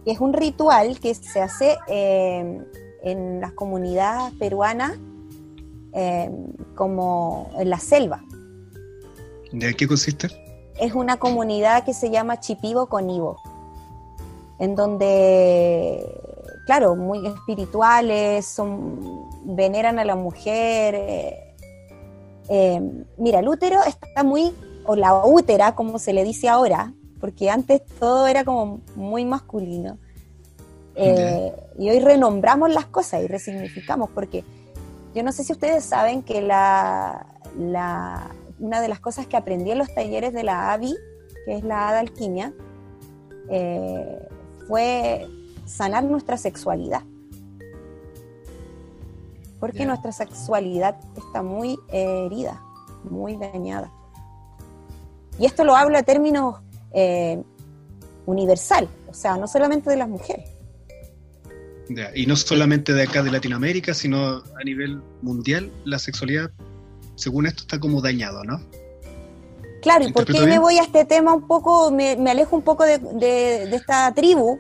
que es un ritual que se hace en las comunidades peruanas eh, como en la selva. ¿De qué consiste? Es una comunidad que se llama Chipibo Conibo, en donde, claro, muy espirituales, son, veneran a la mujer. eh, eh, mira, el útero está muy, o la útera, como se le dice ahora, porque antes todo era como muy masculino. Eh, Y hoy renombramos las cosas y resignificamos, porque yo no sé si ustedes saben que la, la- una de las cosas que aprendí en los talleres de la AVI, que es la Hada Alquimia, eh, fue sanar nuestra sexualidad. Porque nuestra sexualidad está muy eh, herida, muy dañada. Y esto lo hablo a términos eh, universal, o sea, no solamente de las mujeres. Y no solamente de acá de Latinoamérica, sino a nivel mundial, la sexualidad, según esto, está como dañado, ¿no? Claro, ¿y por qué ¿Interpreto me voy a este tema un poco, me, me alejo un poco de, de- de esta tribu?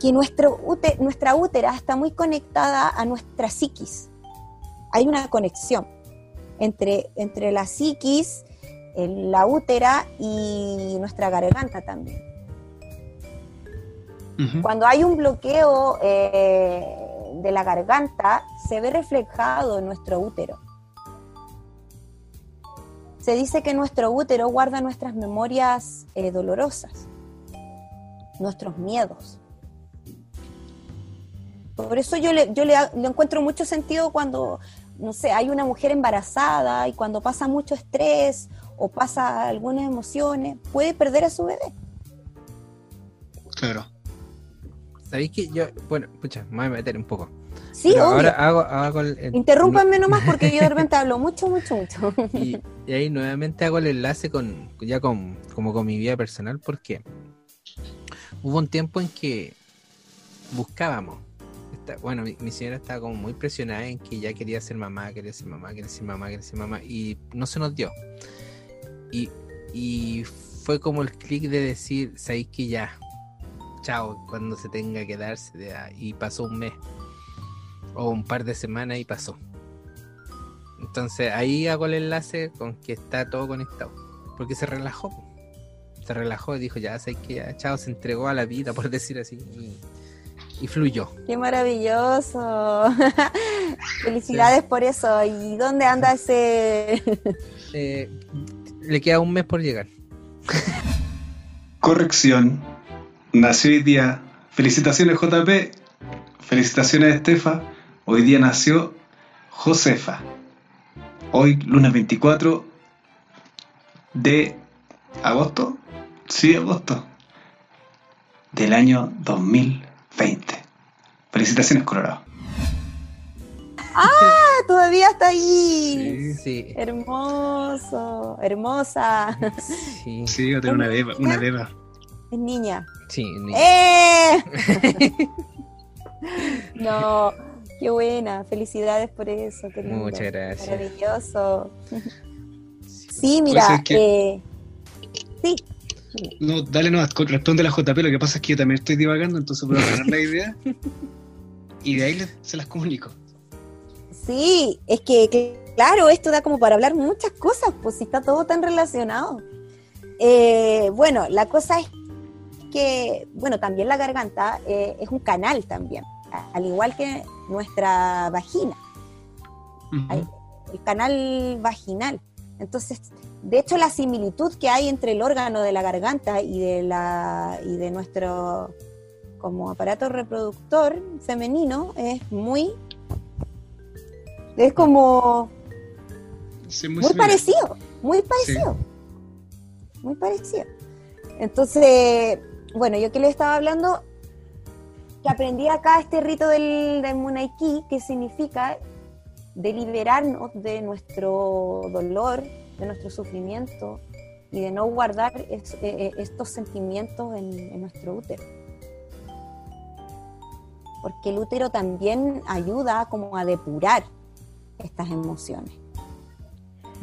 Que nuestro nuestra útera está muy conectada a nuestra psiquis. Hay una conexión entre, entre la psiquis, el- la útera y nuestra garganta también. Cuando hay un bloqueo eh, de la garganta, se ve reflejado en nuestro útero. Se dice que nuestro útero guarda nuestras memorias eh, dolorosas, nuestros miedos. Por eso yo, le, yo le, encuentro mucho sentido cuando, no sé, hay una mujer embarazada y cuando pasa mucho estrés o pasa algunas emociones, puede perder a su bebé. Claro. ¿Sabéis que yo, bueno, pucha, me voy a meter un poco. Sí, Pero obvio. ahora hago, hago el, Interrúmpanme nomás porque yo de repente hablo mucho, mucho, mucho. y, y ahí nuevamente hago el enlace con ya con como con mi vida personal porque hubo un tiempo en que buscábamos. Esta- bueno mi, mi señora estaba como muy presionada en que ya quería ser mamá quería ser mamá quería ser mamá quería ser mamá y no se nos dio. Y, y fue como el clic de decir sabéis que ya chao cuando se tenga que darse y pasó un mes o un par de semanas y pasó entonces ahí hago el enlace con que está todo conectado. Porque se relajó. Se relajó y dijo, ya sé que ya, chao, se entregó a la vida, por decir así. Y, y fluyó. Qué maravilloso. Felicidades por eso. ¿Y dónde anda ese? Eh, le queda un mes por llegar. Corrección. Nació hoy día. Felicitaciones JP. Felicitaciones Estefa. Hoy día nació Josefa. Hoy, lunes 24 de agosto. Sí, agosto. Del año 2020. Felicitaciones, Colorado. Todavía está ahí. Sí, Hermoso, hermosa. sí, Sí, va a tener una beba. Una beba. Es niña. sí. ni- ¡Eh! no, qué buena. Felicidades por eso. Qué lindo. Muchas gracias. Maravilloso. Sí, mira, eh, sí. No, dale nomás, responde la JP, lo que pasa es que yo también estoy divagando, entonces puedo ganar la idea y de ahí se las comunico. Sí, es que, claro, esto da como para hablar muchas cosas, pues si está todo tan relacionado. Eh, bueno, la cosa es que, bueno, también la garganta eh, es un canal también, al igual que nuestra vagina, el canal vaginal. Entonces, de hecho, la similitud que hay entre el órgano de la garganta y de, la, y de nuestro como aparato reproductor femenino es muy... Es como... muy, parecido, muy parecido. Muy parecido. Entonces, bueno, yo que le estaba hablando, que aprendí acá este rito del, del Munaiki, que significa de liberarnos de nuestro dolor, de nuestro sufrimiento y de no guardar eh, eh, estos sentimientos en, nuestro útero. Porque el útero también ayuda como a depurar estas emociones.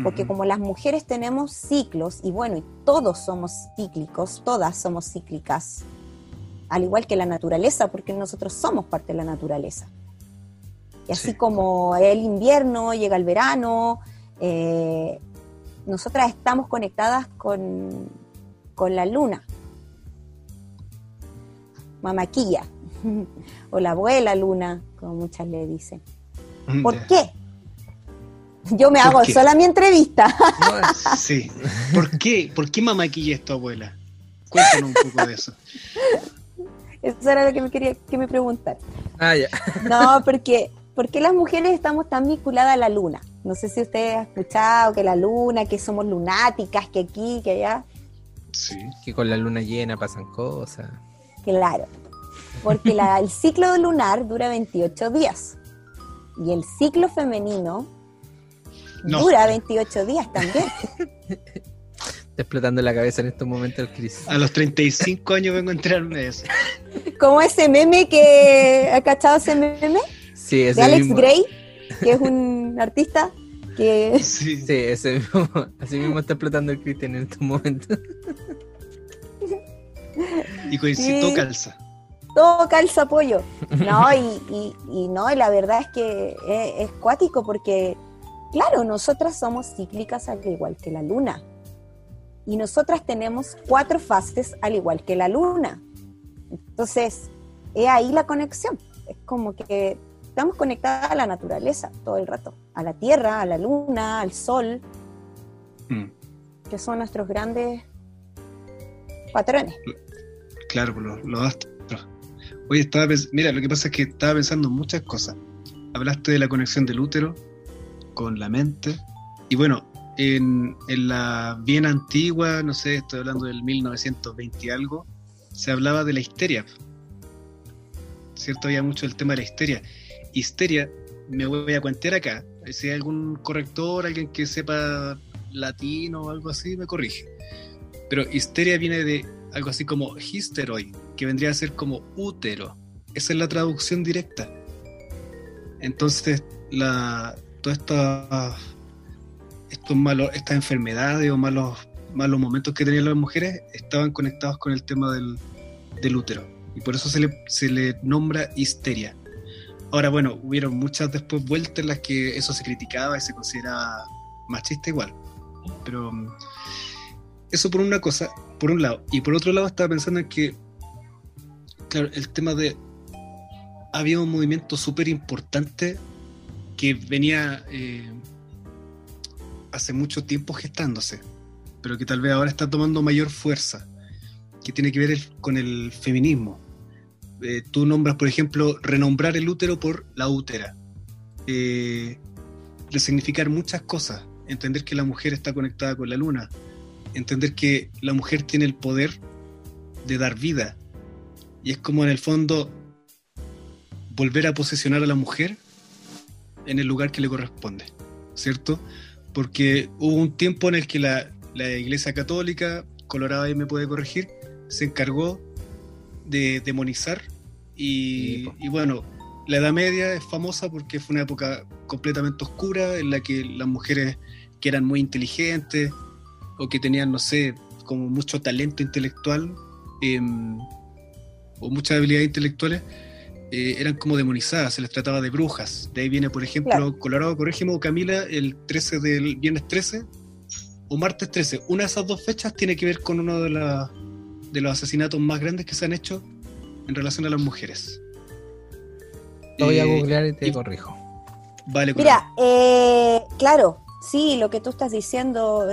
Porque como las mujeres tenemos ciclos, y bueno, y todos somos cíclicos, todas somos cíclicas, al igual que la naturaleza, porque nosotros somos parte de la naturaleza. Y así como el invierno, llega el verano, eh, nosotras estamos conectadas con, la luna. Mamaquilla, o la abuela luna, como muchas le dicen. ¿Por qué? Yo me hago sola mi entrevista. sí. ¿Por qué? ¿Por qué mamaquilla es tu abuela? Cuéntanos un poco de eso. Eso era lo que me quería que me preguntar. Ah, ya. No, porque ¿por qué las mujeres estamos tan vinculadas a la luna? No sé si ustedes han escuchado que la luna, que somos lunáticas, que aquí, que allá. Sí. Que con la luna llena pasan cosas. Claro, porque el ciclo lunar dura 28 días y el ciclo femenino dura 28 días también. Está explotando la cabeza en estos momentos el Cris. A los 35 años vengo a enterarme de eso. Como ese meme que... ¿Ha cachado ese meme? Sí, de Alex Gray, que es un artista que... Sí, sí ese mismo, así mismo está explotando el Cristian en estos momentos. Y coincide, todo calza. Todo calza pollo. No, y, y, no, y la verdad es que es, es cuático porque, claro, nosotras somos cíclicas al igual que la luna. Y nosotras tenemos cuatro fases al igual que la luna. Entonces, es ahí la conexión. Es como que estamos conectadas a la naturaleza todo el rato, a la tierra, a la luna, al sol, mm. que son nuestros grandes patrones. Claro, los, los astros. Oye, estaba mira, lo que pasa es que estaba pensando en muchas cosas. Hablaste de la conexión del útero con la mente. Y bueno, en, en la bien antigua, no sé, estoy hablando del 1920 y algo, se hablaba de la histeria. ¿Cierto? Había mucho el tema de la histeria histeria, me voy a cuentear acá. Si hay algún corrector, alguien que sepa latino o algo así, me corrige. Pero histeria viene de algo así como histeroi, que vendría a ser como útero. Esa es la traducción directa. Entonces, la, todas estas malos, estas enfermedades o malos, malos momentos que tenían las mujeres estaban conectados con el tema del, del útero. Y por eso se le, se le nombra histeria. Ahora, bueno, hubieron muchas después vueltas en las que eso se criticaba y se consideraba machista igual. Pero mm, eso por una cosa, por un lado. Y por otro lado estaba pensando en que, claro, el tema de... Había un movimiento súper importante que venía eh, hace mucho tiempo gestándose, pero que tal vez ahora está tomando mayor fuerza, que tiene que ver con el feminismo eh, tú nombras, por ejemplo, renombrar el útero por la útera. Eh, resignificar muchas cosas. Entender que la mujer está conectada con la luna. Entender que la mujer tiene el poder de dar vida. Y es como en el fondo volver a posicionar a la mujer en el lugar que le corresponde. ¿Cierto? Porque hubo un tiempo en el que la, la Iglesia Católica, Colorado ahí me puede corregir, se encargó de demonizar y, bueno, la Edad Media es famosa porque fue una época completamente oscura en la que las mujeres que eran muy inteligentes, o que tenían, no sé, como mucho talento intelectual em, o muchas habilidades intelectuales, eh, eran como demonizadas, se les trataba de brujas. De ahí viene, por ejemplo, Colorado, corrígeme, o Camila, el 13 del viernes 13 o martes 13. Una de esas dos fechas tiene que ver con uno de, de los asesinatos más grandes que se han hecho en relación a las mujeres. Lo voy a eh, googlear y te corrijo. Vale, Mira, eh, claro, sí, lo que tú estás diciendo,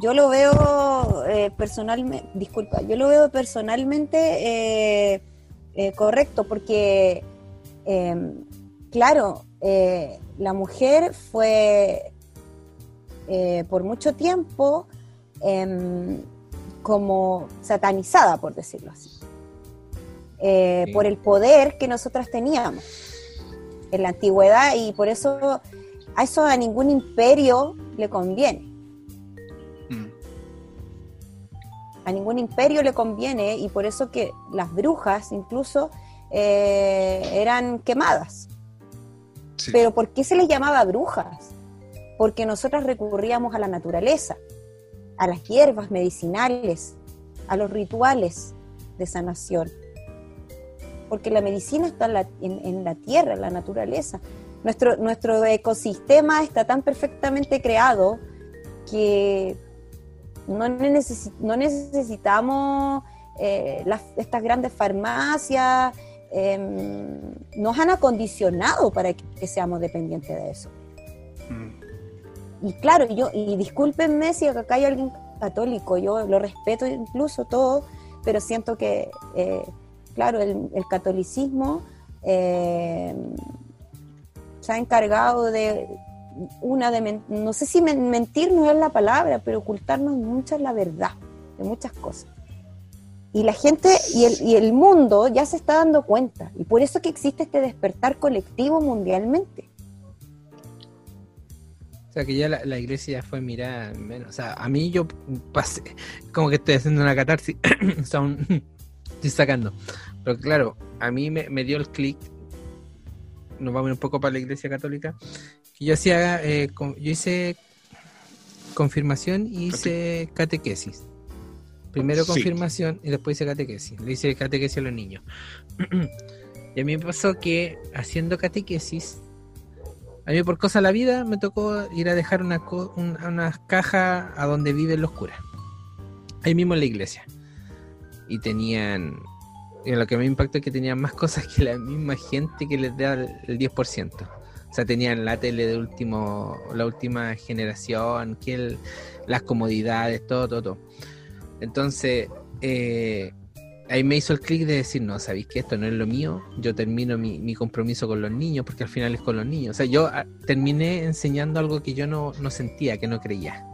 yo lo veo personalmente, disculpa, yo lo veo personalmente eh, correcto, porque, em, claro, eh, la mujer fue eh, por mucho tiempo em, como satanizada, por decirlo así, por el poder que nosotras teníamos en la antigüedad y por eso a eso a ningún imperio le conviene. A ningún imperio le conviene y por eso que las brujas incluso eh, eran quemadas. Pero ¿por qué se les llamaba brujas? Porque nosotras recurríamos a la naturaleza, a las hierbas medicinales, a los rituales de sanación. Porque la medicina está en la, en la tierra, en la naturaleza. Nuestro, nuestro ecosistema está tan perfectamente creado que no, necesitamos eh, estas grandes farmacias, em, nos han acondicionado para que, seamos dependientes de eso. Mm. Y claro, yo, y discúlpenme si acá hay alguien católico, yo lo respeto incluso todo, pero siento que, eh, claro, el, catolicismo eh, se ha encargado de, una de, no sé si mentir no es la palabra, pero ocultarnos mucha la verdad de muchas cosas. Y la gente y el, y el mundo ya se está dando cuenta. Y por eso que existe este despertar colectivo mundialmente. O sea, que ya la, iglesia ya fue mirada menos. O sea, a mí yo pasé, como que estoy haciendo una catarsis. o sea, estoy sacando. Pero claro, a mí me, me dio el clic. Nos vamos un poco para la iglesia católica yo hacía, eh, yo hice confirmación y hice catequesis. Primero confirmación y después hice catequesis. Le hice catequesis a los niños. y a mí me pasó que haciendo catequesis, a mí por cosa de la vida me tocó ir a dejar una, una caja a donde viven los curas. Ahí mismo en la iglesia. Y tenían y lo que me impactó es que tenían más cosas que la misma gente que les da el 10%. O sea, tenían la tele de último, la última generación, que las comodidades, todo, todo, todo. Entonces, eh, ahí me hizo el clic de decir, no, sabéis que esto no es lo mío, yo termino mi, compromiso con los niños, porque al final es con los niños. O sea, yo ah, terminé enseñando algo que yo no, no sentía, que no creía.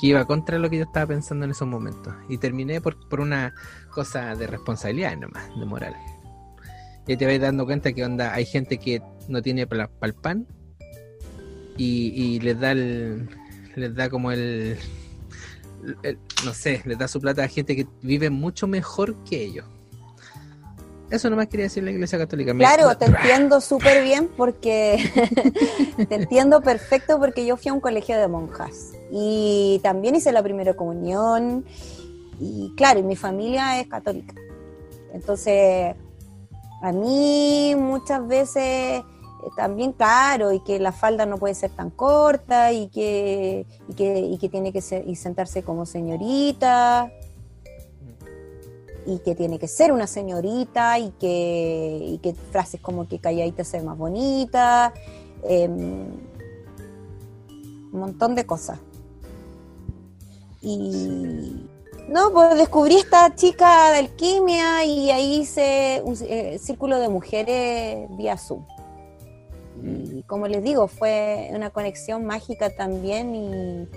Que iba contra lo que yo estaba pensando en esos momentos. Y terminé por, por una cosa de responsabilidad nomás, de moral. Y te vas dando cuenta que onda, hay gente que no tiene para el pan y, les da el, les da como el, no sé, les da su plata a gente que vive mucho mejor que ellos. Eso nomás quería decir la Iglesia Católica. Claro, te entiendo súper bien porque te entiendo perfecto porque yo fui a un colegio de monjas y también hice la primera comunión y claro, y mi familia es católica. Entonces, a mí muchas veces eh, también claro y que la falda no puede ser tan corta y que, y que, tiene que ser, y sentarse como señorita y que tiene que ser una señorita y que, y que frases como que calladita ser más bonita, em, un montón de cosas. Y no, pues descubrí esta chica de alquimia y ahí hice un eh, círculo de mujeres vía Zoom. Y como les digo, fue una conexión mágica también y,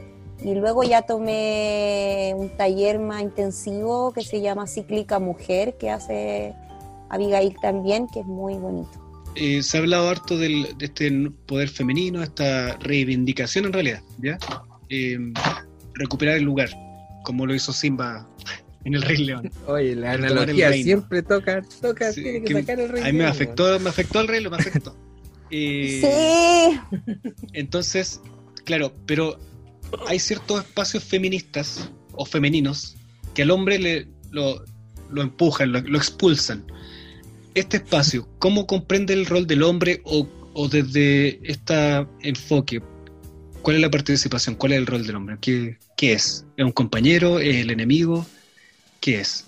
luego ya tomé un taller más intensivo que se llama Cíclica Mujer, que hace Abigail también, que es muy bonito. Eh, se ha hablado harto de este poder femenino, esta reivindicación en realidad, ¿ya? Eh, recuperar el lugar, como lo hizo Simba en el Rey León. Oye, la analogía siempre toca, toca, tiene que, sacar el Rey León. A mí me afectó, me afectó el Rey León, me afectó. sí. Entonces, claro, pero hay ciertos espacios feministas o femeninos que al hombre le, lo, lo empujan, lo, lo expulsan. Este espacio, ¿cómo comprende el rol del hombre o, o desde este enfoque? ¿Cuál es la participación? ¿Cuál es el rol del hombre? ¿Qué, qué es? ¿Es un compañero? ¿Es el enemigo? ¿Qué es?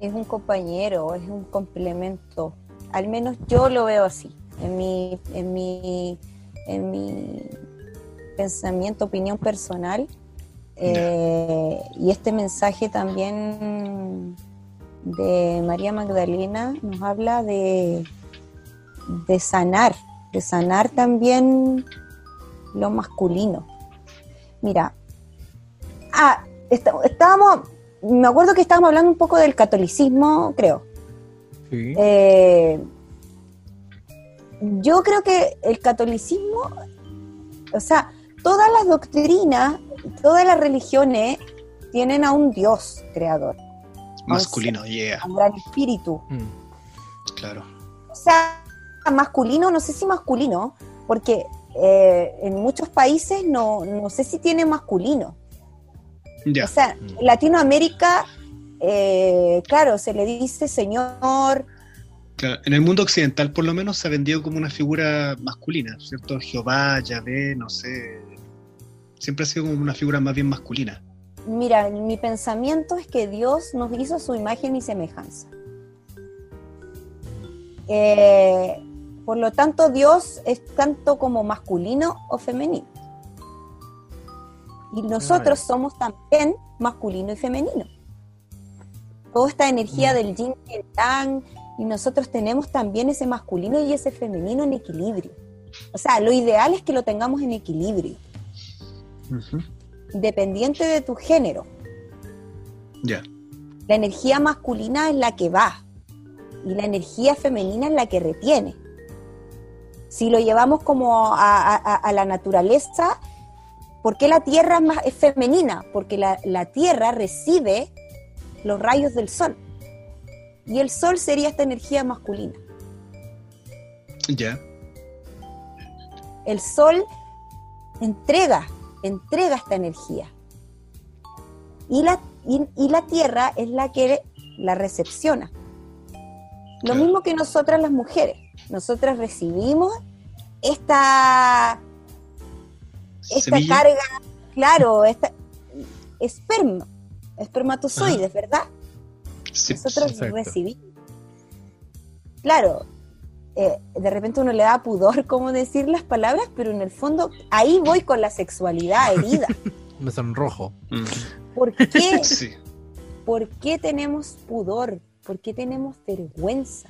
Es un compañero, es un complemento. Al menos yo lo veo así. En mi, en mi, en mi pensamiento, opinión personal. Eh, y este mensaje también de María Magdalena nos habla de, de sanar, de sanar también lo masculino. Mira, ah, está- estábamos, me acuerdo que estábamos hablando un poco del catolicismo, creo. Sí. Eh, yo creo que el catolicismo, o sea, todas las doctrinas, todas las religiones tienen a un Dios creador, Masculino, yeah, a un gran espíritu. Mm. claro. O sea, masculino, no sé si masculino, porque eh, en muchos países no, no sé si tiene masculino. Ya, O sea, Mm. en Latinoamérica, eh, claro, se le dice señor, claro. En el mundo occidental, por lo menos, se ha vendido como una figura masculina, ¿cierto? Jehová, Yahvé, no sé. Siempre ha sido como una figura más bien masculina. Mira, mi pensamiento es que Dios nos hizo su imagen y semejanza. Eh, por lo tanto, Dios es tanto como masculino o femenino. Y nosotros somos también masculino y femenino. Toda esta energía del yin y el yang, y nosotros tenemos también ese masculino y ese femenino en equilibrio. O sea, lo ideal es que lo tengamos en equilibrio, independiente de tu género. Ya, La energía masculina es la que va y la energía femenina es la que retiene. Si lo llevamos como a, a- a la naturaleza, ¿por qué la Tierra es, más, es femenina? Porque la, la Tierra recibe los rayos del Sol. Y el Sol sería esta energía masculina. ya, El Sol entrega, entrega esta energía. Y la, y, y la Tierra es la que la recepciona. Lo mismo que nosotras las mujeres. Nosotras recibimos esta, esta Semilla. carga, claro, esta esperma, espermatozoides, ¿verdad? Sí, Nosotros Exacto. recibimos. Claro, eh, de repente uno le da pudor cómo decir las palabras, pero en el fondo ahí voy con la sexualidad herida. Me sonrojo. Mm. ¿Por qué? Sí, ¿Por qué tenemos pudor? ¿Por qué tenemos vergüenza?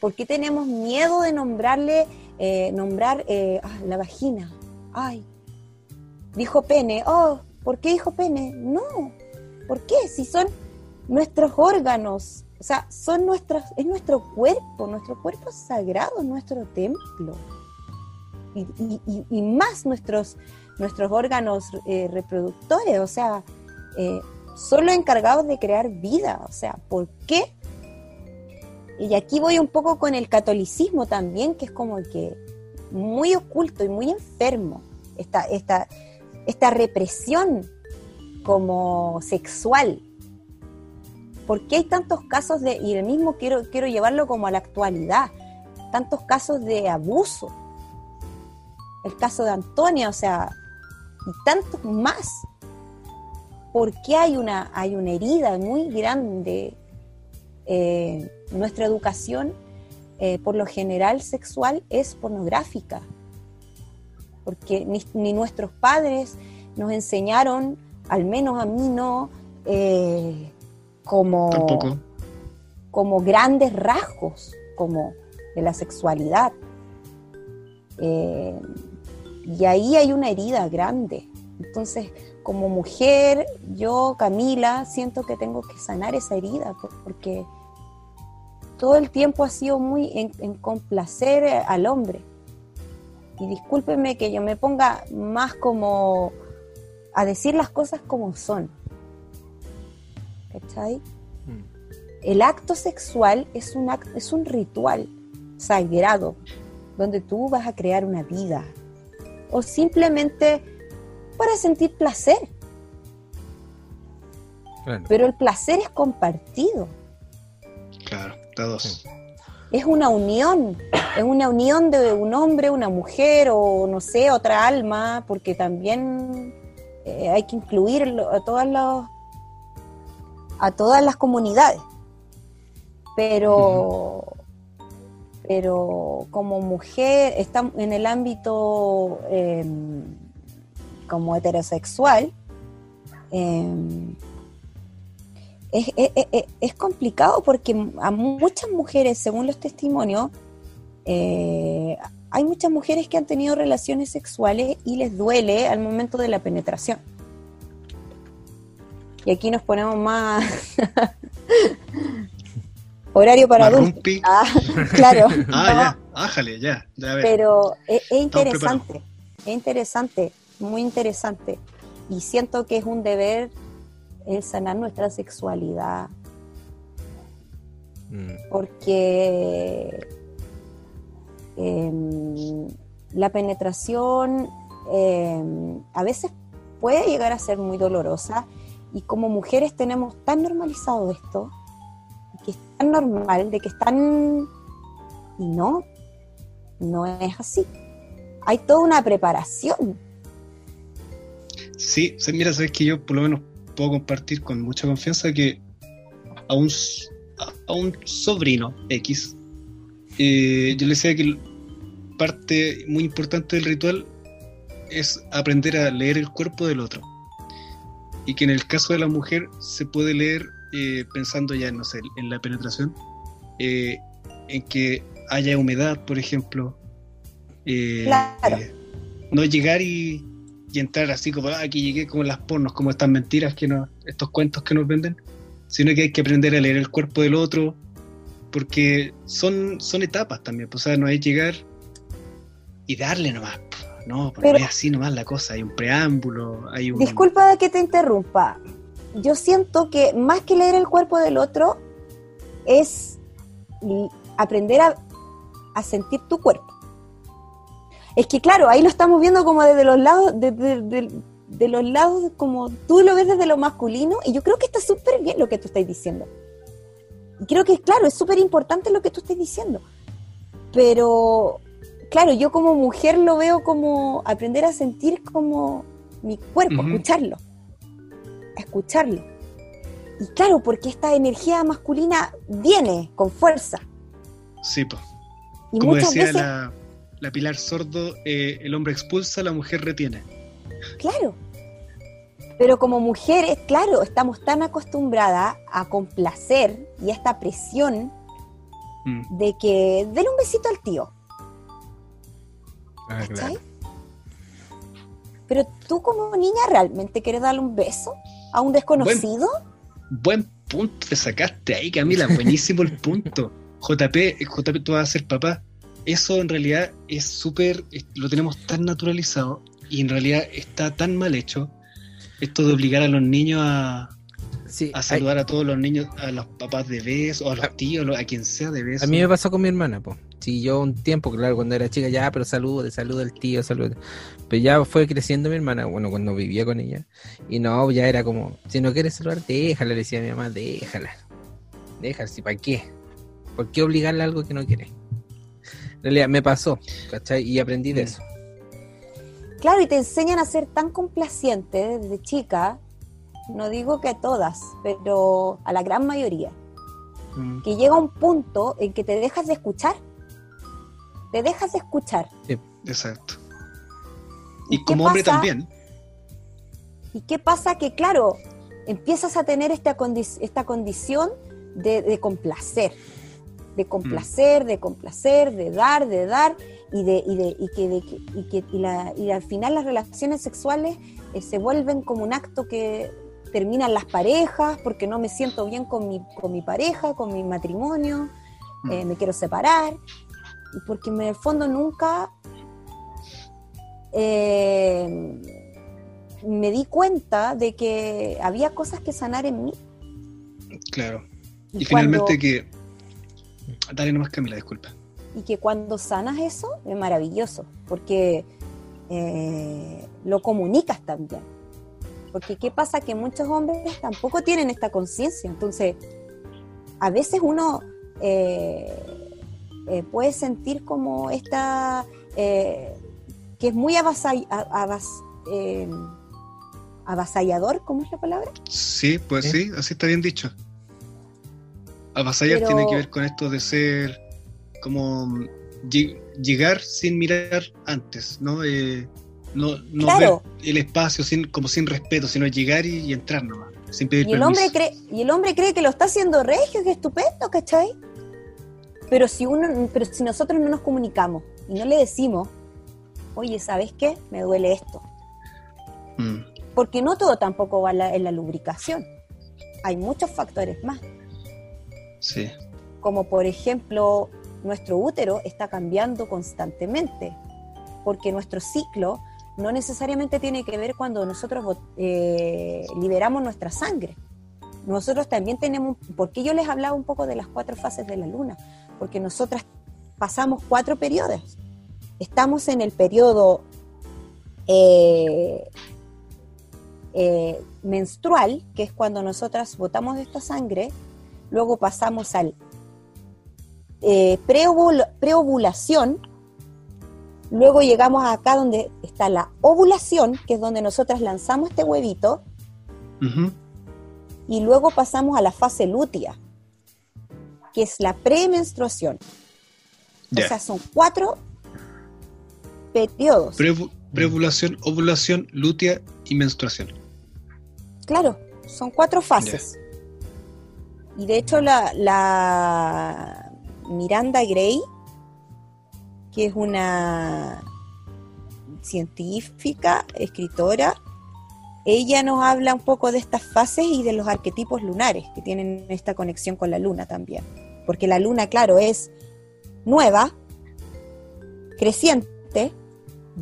¿Por qué tenemos miedo de nombrarle, eh, nombrar eh, ah, la vagina? Ay, dijo pene. Oh, ¿por qué dijo pene? No, ¿por qué? Si son nuestros órganos, o sea, son nuestros, es nuestro cuerpo, nuestro cuerpo sagrado, es nuestro templo. Y, más nuestros, nuestros órganos eh, reproductores, o sea, eh, son encargados de crear vida. O sea, ¿por qué? Y aquí voy un poco con el catolicismo también, que es como que muy oculto y muy enfermo. Esta, esta, esta represión como sexual. ¿Por qué hay tantos casos de, y el mismo quiero, quiero llevarlo como a la actualidad, tantos casos de abuso? El caso de Antonia, o sea, y tantos más porque hay una, hay una herida muy grande. Eh, nuestra educación, eh, por lo general sexual, es pornográfica, porque ni, ni nuestros padres nos enseñaron, al menos a mí no, eh, como, tampoco. como grandes rasgos como de la sexualidad. Y ahí hay una herida grande. Entonces, como mujer, yo, Camila, siento que tengo que sanar esa herida por- porque todo el tiempo ha sido muy en, en complacer eh, al hombre. Y discúlpeme que yo me ponga más como a decir las cosas como son. ¿Cachai? Mm. El acto sexual es un, act- es un ritual sagrado donde tú vas a crear una vida o simplemente para sentir placer. Pero el placer es compartido. Dos. Es una unión, es una unión de un hombre, una mujer o no sé, otra alma, porque también eh, hay que incluir a todas las a todas las comunidades. Pero pero como mujer está en el ámbito em, como heterosexual em, es, complicado porque a muchas mujeres, según los testimonios, eh, hay muchas mujeres que han tenido relaciones sexuales y les duele al momento de la penetración. Y aquí nos ponemos más horario para adultos. Ah, claro. ah, ya, ájale, ya. Pero es, es interesante, es interesante, muy interesante. Y siento que es un deber el sanar nuestra sexualidad. Mm. Porque em, la penetración em, a veces puede llegar a ser muy dolorosa y como mujeres tenemos tan normalizado esto, que es tan normal, de que es tan... Y no, no es así. Hay toda una preparación. Sí, mira, sabes que yo por lo menos puedo compartir con mucha confianza que a un, a un sobrino X, eh, yo le decía que parte muy importante del ritual es aprender a leer el cuerpo del otro. Y que en el caso de la mujer se puede leer eh, pensando ya, no sé, en la penetración, eh, en que haya humedad, por ejemplo. claro. no llegar y, y entrar así como, ah, aquí llegué como las pornos, como estas mentiras que nos, estos cuentos que nos venden, sino que hay que aprender a leer el cuerpo del otro, porque son, son etapas también, pues, o sea, no hay llegar y darle nomás, no, pues, no es así nomás la cosa, hay un preámbulo, hay un... Disculpa que te interrumpa, yo siento que más que leer el cuerpo del otro, es aprender a, a sentir tu cuerpo. Es que claro, ahí lo estamos viendo como desde los lados, de, los lados, como tú lo ves desde lo masculino, y yo creo que está súper bien lo que tú estás diciendo. Y creo que, claro, es súper importante lo que tú estás diciendo. Pero, claro, yo como mujer lo veo como aprender a sentir como mi cuerpo, escucharlo. escucharlo. Y claro, porque esta energía masculina viene con fuerza. Sí, pues. Como decía la la pilar sordo, eh, el hombre expulsa, la mujer retiene. Claro. Pero como mujeres, claro, estamos tan acostumbradas a complacer y a esta presión mm. de que denle un besito al tío. Ah, Pero tú como niña realmente quieres darle un beso a un desconocido? Buen, punto te sacaste ahí, Camila, buenísimo el punto. JP, JP, tú vas a ser papá eso en realidad es súper, lo tenemos tan naturalizado y en realidad está tan mal hecho esto de obligar a los niños a, a saludar a todos los niños, a los papás de vez o a los tíos, a quien sea de vez. A mí me pasó con mi hermana, pues. Sí, yo un tiempo, claro, cuando era chica, ya, pero saludo, saludo al tío, saludo. Pero ya fue creciendo mi hermana, bueno, cuando vivía con ella. Y no, ya era como, si no quieres saludar, déjala, le decía a mi mamá, déjala. Déjala, si para qué. ¿Por qué obligarle a algo que no quiere? Realidad me pasó, ¿cachai? Y aprendí de eso. Claro, y te enseñan a ser tan complaciente desde chica, no digo que a todas, pero a la gran mayoría, mm. que llega un punto en que te dejas de escuchar. Te dejas de escuchar. Sí, exacto. Y, como hombre también. ¿Y qué pasa? Que claro, empiezas a tener esta, esta condición de, de complacer de complacer, de complacer, de dar, de dar, y, de, y, de, y que, de, y que y la, y al final las relaciones sexuales eh, se vuelven como un acto que terminan las parejas, porque no me siento bien con mi, con mi pareja, con mi matrimonio, eh, me quiero separar, porque en el fondo nunca eh, me di cuenta de que había cosas que sanar en mí. Claro. Y, finalmente que Dale nomás Camila, disculpa. Y que cuando sanas eso es maravilloso, porque eh, lo comunicas también. Porque ¿qué pasa? Que muchos hombres tampoco tienen esta conciencia. Entonces, a veces uno eh, eh, puede sentir como esta, que es muy avasallador, ¿cómo es la palabra? Sí, pues sí, así está bien dicho. Avasallar tiene que ver con esto de ser como llegar sin mirar antes, ¿no? Eh, no, no ver el espacio sin, como sin respeto, sino llegar y, entrar nomás, sin pedir y el Hombre cree, y el hombre cree que lo está haciendo regio, que estupendo, ¿cachai? Pero si, uno, pero si nosotros no nos comunicamos y no le decimos, oye, ¿sabes qué? Me duele esto. Mm. Porque no todo tampoco va en la lubricación. Hay muchos factores más. Como por ejemplo, nuestro útero está cambiando constantemente, porque nuestro ciclo no necesariamente tiene que ver cuando nosotros eh, liberamos nuestra sangre. Nosotros también tenemos, porque yo les hablaba un poco de las cuatro fases de la luna, porque nosotras pasamos cuatro periodos. Estamos en el periodo eh, eh, menstrual, que es cuando nosotras botamos esta sangre, luego pasamos al eh, preovulación, luego llegamos acá donde está la ovulación, que es donde nosotras lanzamos este huevito, y luego pasamos a la fase lútea, que es la premenstruación. O sea, son cuatro periodos. preovulación, ovulación, lútea y menstruación. Claro, son cuatro fases. Y de hecho la, Miranda Gray, que es una científica, escritora, ella nos habla un poco de estas fases y de los arquetipos lunares que tienen esta conexión con la luna también. Porque la luna, claro, es nueva, creciente,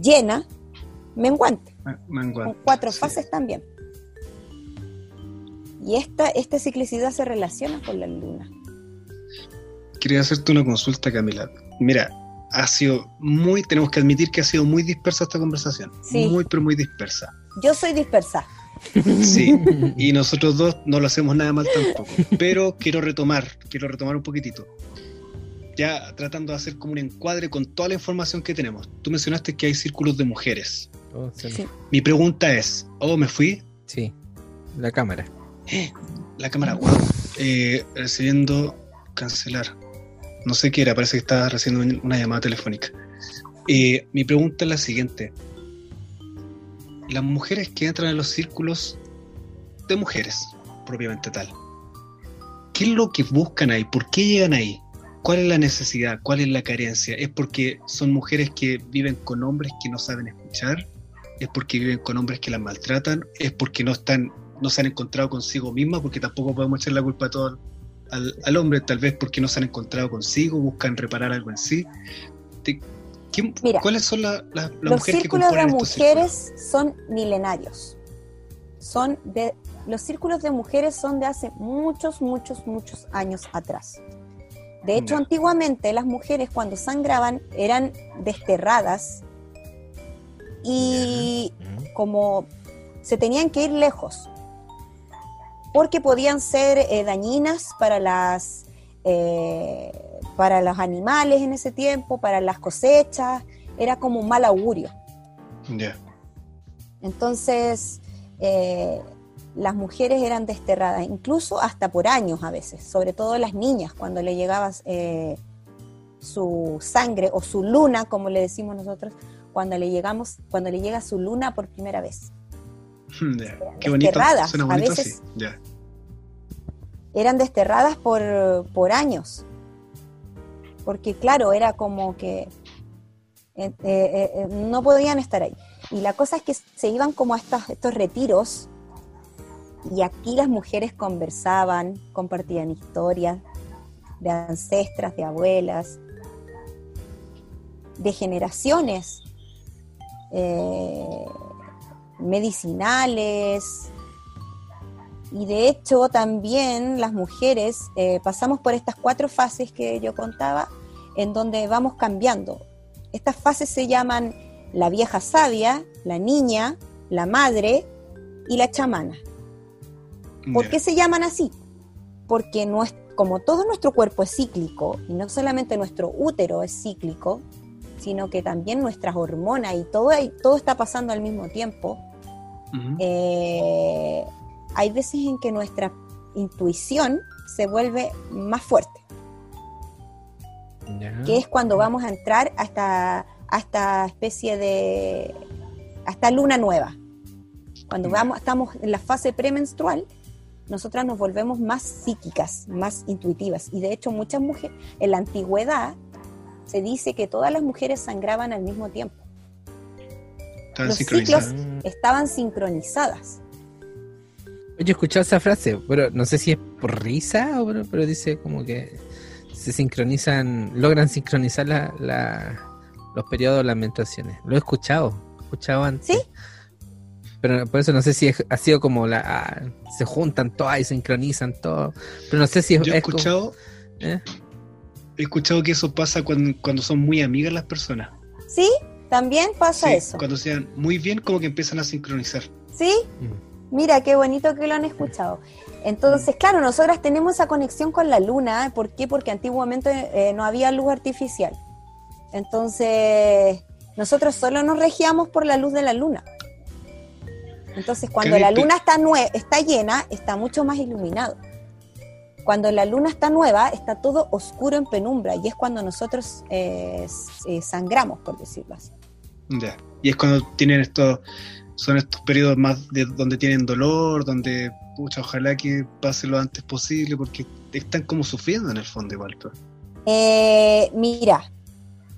llena, menguante. Con cuatro fases también. Y esta, esta ciclicidad se relaciona con la luna quería hacerte una consulta, Camila. Mira, ha sido muy, tenemos que admitir que ha sido muy dispersa esta conversación. Sí. Muy, pero muy dispersa. Yo soy dispersa. Sí, y nosotros dos no lo hacemos nada mal tampoco. Pero quiero retomar, quiero retomar un poquitito. Ya tratando de hacer como un encuadre con toda la información que tenemos. Tú mencionaste que hay círculos de mujeres. Oh, sí. Mi pregunta es, ¿oh, me fui? Sí, la cámara. La cámara, wow. Eh, recibiendo cancelar. No sé qué era, parece que estaba recibiendo una llamada telefónica. Eh, mi pregunta es la siguiente. Las mujeres que entran en los círculos de mujeres, propiamente tal, ¿qué es lo que buscan ahí? ¿Por qué llegan ahí? ¿Cuál es la necesidad? ¿Cuál es la carencia? ¿Es porque son mujeres que viven con hombres que no saben escuchar? ¿Es porque viven con hombres que las maltratan? ¿Es porque no están, no se han encontrado consigo mismas? Porque tampoco podemos echar la culpa a todo al, hombre, tal vez porque no se han encontrado consigo, buscan reparar algo en sí. ¿Cuáles son las mujeres que componen de mujeres son milenarios. Son de, los círculos de mujeres son de hace muchos, muchos, muchos años atrás. De hecho, antiguamente las mujeres cuando sangraban eran desterradas y como se tenían que ir lejos porque podían ser eh, dañinas para las eh, para los animales en ese tiempo, para las cosechas, era como un mal augurio. Entonces, eh, las mujeres eran desterradas, incluso hasta por años a veces, sobre todo las niñas, cuando le llegaba su sangre o su luna, como le decimos nosotros, cuando le llegamos, cuando le llega su luna por primera vez. Qué bonito. a veces, Eran desterradas por, por, años. Porque claro, era como que eh, eh, eh, no podían estar ahí. Y la cosa es que se iban como a estos, estos retiros y aquí las mujeres conversaban, compartían historias de ancestras, de abuelas, de generaciones medicinales. Y de hecho también las mujeres eh, pasamos por estas cuatro fases que yo contaba, en donde vamos cambiando. Estas fases se llaman la vieja sabia, la niña, la madre y la chamana. ¿Por qué se llaman así? Porque no es- como todo nuestro cuerpo es cíclico, y no solamente nuestro útero es cíclico, sino que también nuestras hormonas y todo, ahí- todo está pasando al mismo tiempo, Ujú. eh, hay veces en que nuestra intuición se vuelve más fuerte, Ya. que es cuando vamos a entrar a esta, a esta especie de, a esta luna nueva. Cuando Ya. vamos, estamos en la fase premenstrual, nosotras nos volvemos más psíquicas, más intuitivas. Y de hecho muchas mujeres, en la antigüedad, se dice que todas las mujeres sangraban al mismo tiempo. Estaban los ciclos-. Estaban sincronizadas. Yo he escuchado esa frase, pero no sé si es por risa o pero, pero dice como que se sincronizan, logran sincronizar la, la- los periodos de las menstruaciones. Lo he escuchado, he escuchado antes. ¿Sí? Pero por eso no sé si es- ha sido como la ah, se juntan todas y sincronizan todo. Pero no sé si es, Yo he es como- escuchado, ¿eh? He escuchado que eso pasa cuando, cuando son muy amigas las personas. ¿Sí? También pasa Sí, eso. Cuando sean muy bien, como que empiezan a sincronizar. ¿Sí? Mm. Mira, qué bonito que lo han escuchado. Entonces, claro, nosotras tenemos esa conexión con la luna. ¿Por qué? Porque antiguamente eh, no había luz artificial. Entonces, nosotros solo nos regíamos por la luz de la luna. Entonces, cuando la luna está, está llena, está mucho más iluminado. Cuando la luna está nueva, está todo oscuro en penumbra y es cuando nosotros eh, eh, sangramos, por decirlo así. Ya. Y es cuando tienen estos, son estos periodos más de donde tienen dolor, donde, pucha, ojalá que pase lo antes posible, porque están como sufriendo en el fondo igual. Eh, mira,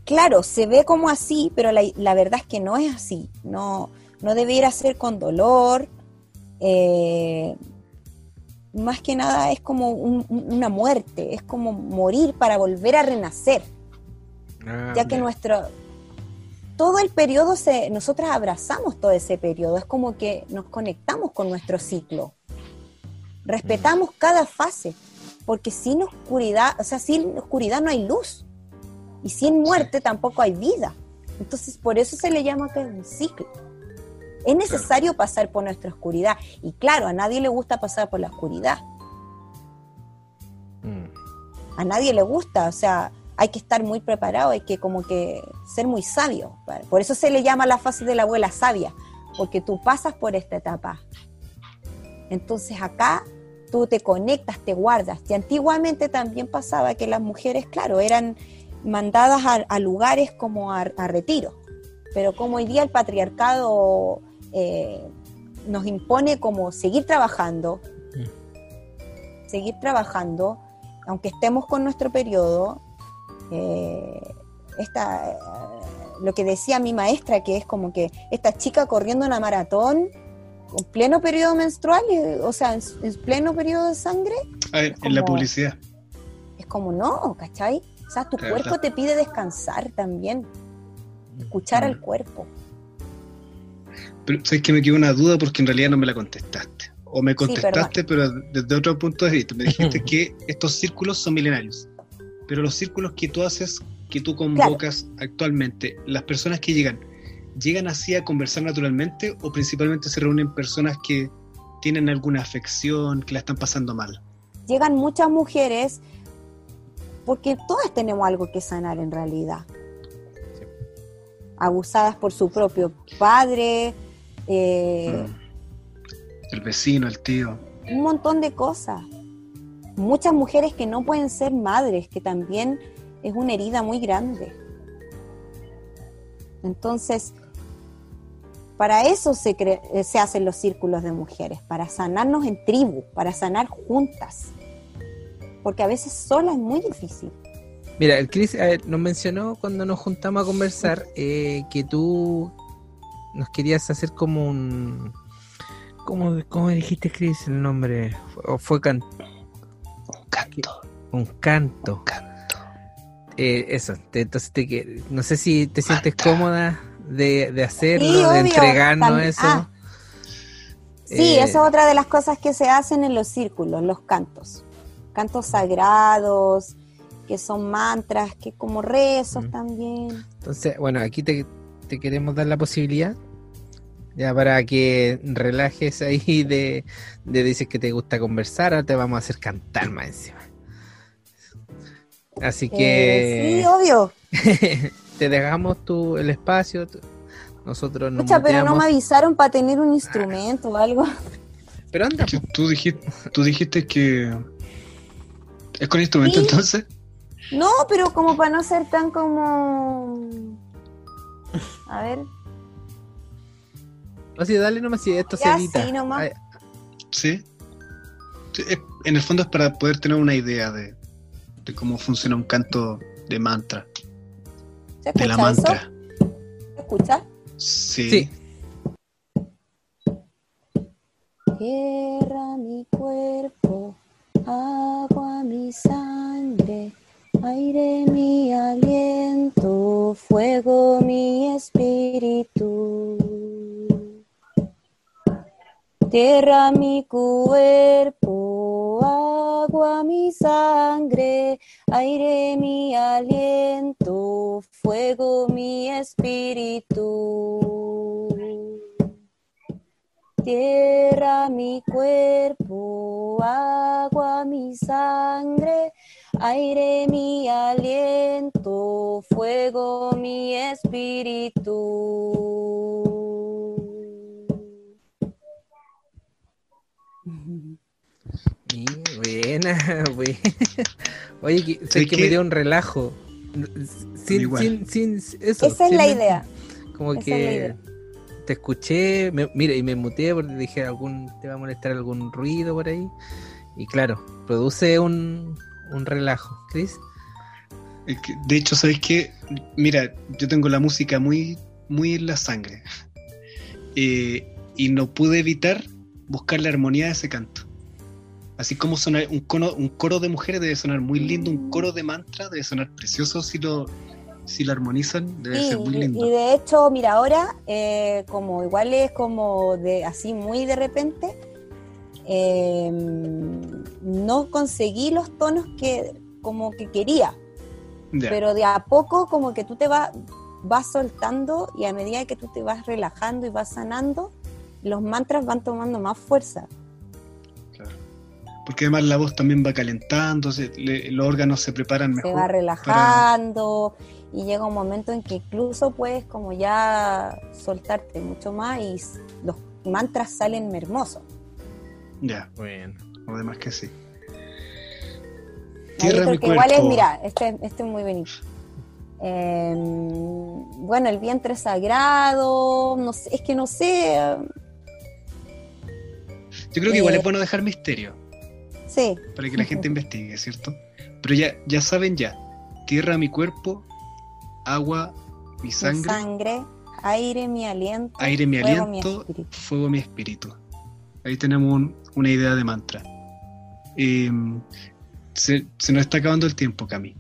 claro, se ve como así, pero la, la verdad es que no es así. No, no debiera ser con dolor. eh, más que nada es como un- un- una muerte, es como morir para volver a renacer, Ah, ya que nuestro todo el periodo se nosotras abrazamos todo ese periodo, es como que nos conectamos con nuestro ciclo. Respetamos cada fase, porque sin oscuridad, o sea, sin oscuridad no hay luz. Y sin muerte tampoco hay vida. Entonces, por eso se le llama que es un ciclo. Es necesario pasar por nuestra oscuridad. Y claro, a nadie le gusta pasar por la oscuridad. Mm. A nadie le gusta. O sea, hay que estar muy preparado, hay que como que ser muy sabio. Por eso se le llama la fase de la abuela sabia, porque tú pasas por esta etapa. Entonces acá tú te conectas, te guardas. Y antiguamente también pasaba que las mujeres, claro, eran mandadas a, a lugares como a, a retiro. Pero como hoy día el patriarcado eh, nos impone como seguir trabajando, seguir trabajando, aunque estemos con nuestro periodo, eh, esta, eh, lo que decía mi maestra, que es como que esta chica corriendo una maratón en pleno periodo menstrual, o sea, en, en pleno periodo de sangre, ver, en la publicidad. es como no, ¿cachai? O sea, tu Es cuerpo verdad. te pide descansar también, escuchar al cuerpo. Pero sabes que me quedó una duda porque en realidad no me la contestaste. O me contestaste, pero desde otro punto de vista. Me dijiste que estos círculos son milenarios. Pero los círculos que tú haces, que tú convocas actualmente, las personas que llegan, ¿llegan así a conversar naturalmente o principalmente se reúnen personas que tienen alguna afección, que la están pasando mal? Llegan muchas mujeres porque todas tenemos algo que sanar en realidad. Abusadas por su propio padre, eh, Mm. El vecino, el tío. un montón de cosas. Muchas mujeres que no pueden ser madres, que también es una herida muy grande. Entonces, para eso se, eh, se hacen los círculos de mujeres, para sanarnos en tribu, para sanar juntas. Porque a veces sola es muy difícil. Mira, el Chris a ver, nos mencionó cuando nos juntamos a conversar eh, que tú nos querías hacer como un. ¿Cómo, cómo dijiste, Chris, el nombre? ¿O fue can- Un canto, un canto? un canto. Eh, eso, te- entonces te, no sé si te sientes cómoda de, de hacerlo, Sí, de obvio, entregarnos tam- eso. ah. Sí, Eh, esa es otra de las cosas que se hacen en los círculos, los cantos. Cantos sagrados, que son mantras, que como rezos Mm. también. Entonces, bueno, aquí te, te queremos dar la posibilidad. Ya para que relajes ahí de, de dices que te gusta conversar, ahora te vamos a hacer cantar más encima. Así que Eh, sí, obvio. te dejamos tu, el espacio. tu- nosotros nos Escucha, pero no me avisaron para tener un instrumento o algo. Pero anda, Que Tú dijiste, tú dijiste que. ¿Es con instrumento Sí. entonces? No, pero como para no ser tan como. A ver, no, sí, dale nomás si esto Ya, se edita. sí, nomás. Sí. Sí, es- En el fondo es para poder tener una idea de, de cómo funciona un canto de mantra. ¿se De la escucha eso? mantra. ¿Se escucha? Sí. Sí. Tierra mi cuerpo, agua mi sangre, aire mi aliento, fuego mi espíritu. Tierra mi cuerpo, agua mi sangre, aire mi aliento, fuego mi espíritu. Tierra mi cuerpo, agua mi sangre, aire mi aliento, fuego mi espíritu. Buena, buena. Oye, sé ¿Sabes que me dio un relajo. Sin, sin, sin, eso. Esa es la idea. Como esa es que la idea. Te escuché, me- mira, y me muteé porque dije algún, te va a molestar algún ruido por ahí. Y claro, produce un, un relajo. Chris, de hecho, ¿sabes qué? Mira, yo tengo la música muy, muy en la sangre. Eh, y no pude evitar buscar la armonía de ese canto. Así como sonar un coro, un coro de mujeres debe sonar muy lindo, un coro de mantra debe sonar precioso si lo, si lo armonizan, debe Sí, ser muy lindo. y de hecho, mira, ahora, eh, como igual es como de así muy de repente, eh, no conseguí los tonos que como que quería, pero de a poco como que tú te vas, vas soltando y a medida que tú te vas relajando y vas sanando, los mantras van tomando más fuerza. claro. Porque además la voz también va calentando, se- le- los órganos se preparan se mejor. va relajando y llega un momento en que incluso puedes como ya soltarte mucho más y los mantras salen hermosos. Ya, bueno. además que sí. Tierra mi que igual es, cuerpo. mira, este, este es muy bonito. Eh, bueno, el vientre sagrado, no sé, es que no sé, eh, Yo creo que igual eh, es bueno dejar misterio. sí, para que la gente investigue, ¿cierto? Pero ya, ya saben ya, tierra mi cuerpo, agua mi mi sangre, sangre, aire mi aliento, aire mi fuego mi aliento, fuego mi espíritu. Ahí tenemos un- una idea de mantra. Eh, se, se nos está acabando el tiempo, Cami.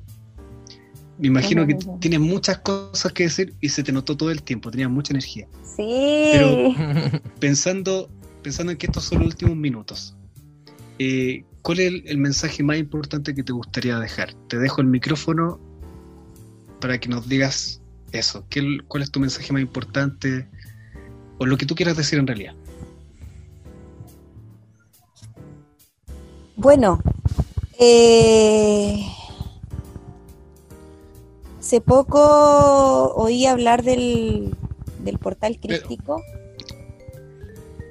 Me imagino que tienes muchas cosas que decir y se te notó todo el tiempo, tenías mucha energía. Sí, Pero- Pensando, pensando en que estos son los últimos minutos, eh, ¿cuál es el, el mensaje más importante que te gustaría dejar? Te dejo el micrófono para que nos digas eso. ¿Qué- ¿Cuál es tu mensaje más importante? O lo que tú quieras decir en realidad. Bueno, eh, hace poco oí hablar del, del portal crístico.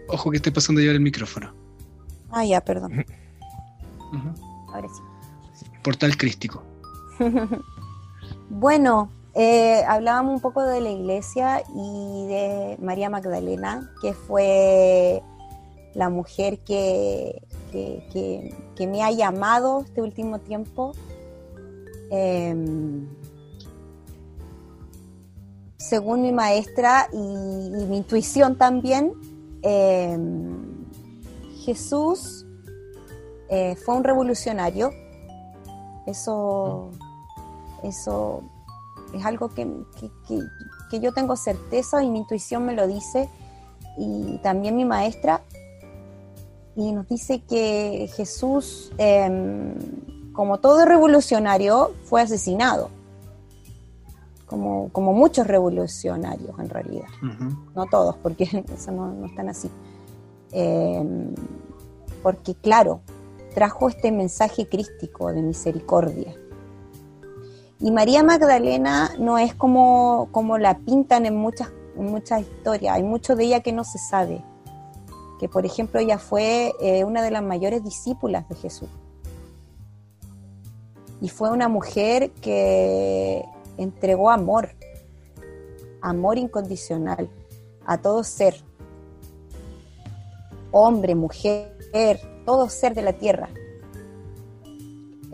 Ojo que esté pasando a llevar el micrófono. Ah, ya, perdón. Ahora sí. Portal crístico. Bueno, eh, hablábamos un poco de la iglesia y de María Magdalena, que fue la mujer que, que, me ha llamado este último tiempo. Em, según mi maestra y, mi intuición también, em, Jesús eh, fue un revolucionario. Eso, eso es algo que, que- que- que yo tengo certeza y mi intuición me lo dice. Y también mi maestra. Y nos dice que Jesús, em, como todo revolucionario, fue asesinado. como, como muchos revolucionarios en realidad. No todos, porque eso no, están así. Em, porque claro, trajo este mensaje crístico de misericordia. Y María Magdalena no es como, como la pintan en muchas, en muchas historias, hay mucho de ella que no se sabe. Que por ejemplo ella fue eh, una de las mayores discípulas de Jesús. Y fue una mujer que entregó amor, amor incondicional a todo ser, hombre, mujer, todo ser de la tierra.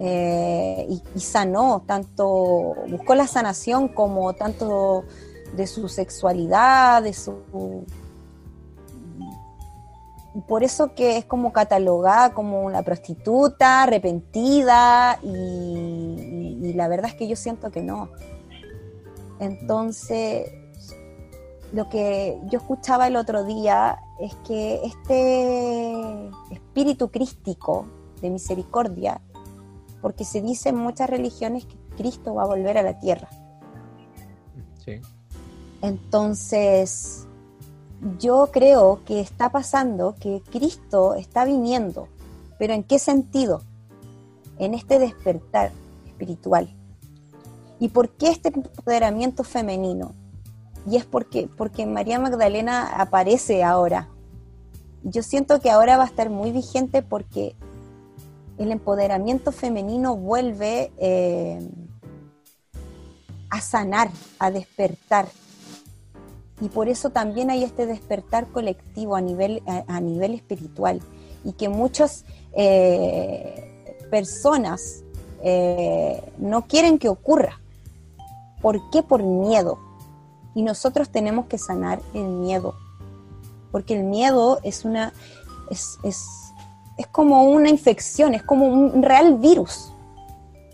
Eh, y, sanó, tanto, buscó la sanación como tanto de su sexualidad, de su... Por eso que es como catalogada como una prostituta, arrepentida, y la verdad es que yo siento que no. Entonces, lo que yo escuchaba el otro día es que este espíritu crístico de misericordia, porque se dice en muchas religiones que Cristo va a volver a la tierra. Sí. Entonces, yo creo que está pasando que Cristo está viniendo, pero ¿en qué sentido? En este despertar espiritual. ¿Y por qué este empoderamiento femenino? Y es porque, porque María Magdalena aparece ahora. Yo siento que ahora va a estar muy vigente porque el empoderamiento femenino vuelve eh, a sanar, a despertar. Y por eso también hay este despertar colectivo a nivel, a, nivel espiritual. Y que muchas eh, personas eh, no quieren que ocurra. ¿Por qué? Por miedo. Y nosotros tenemos que sanar el miedo. Porque el miedo es una. es, es, como una infección, es como un real virus.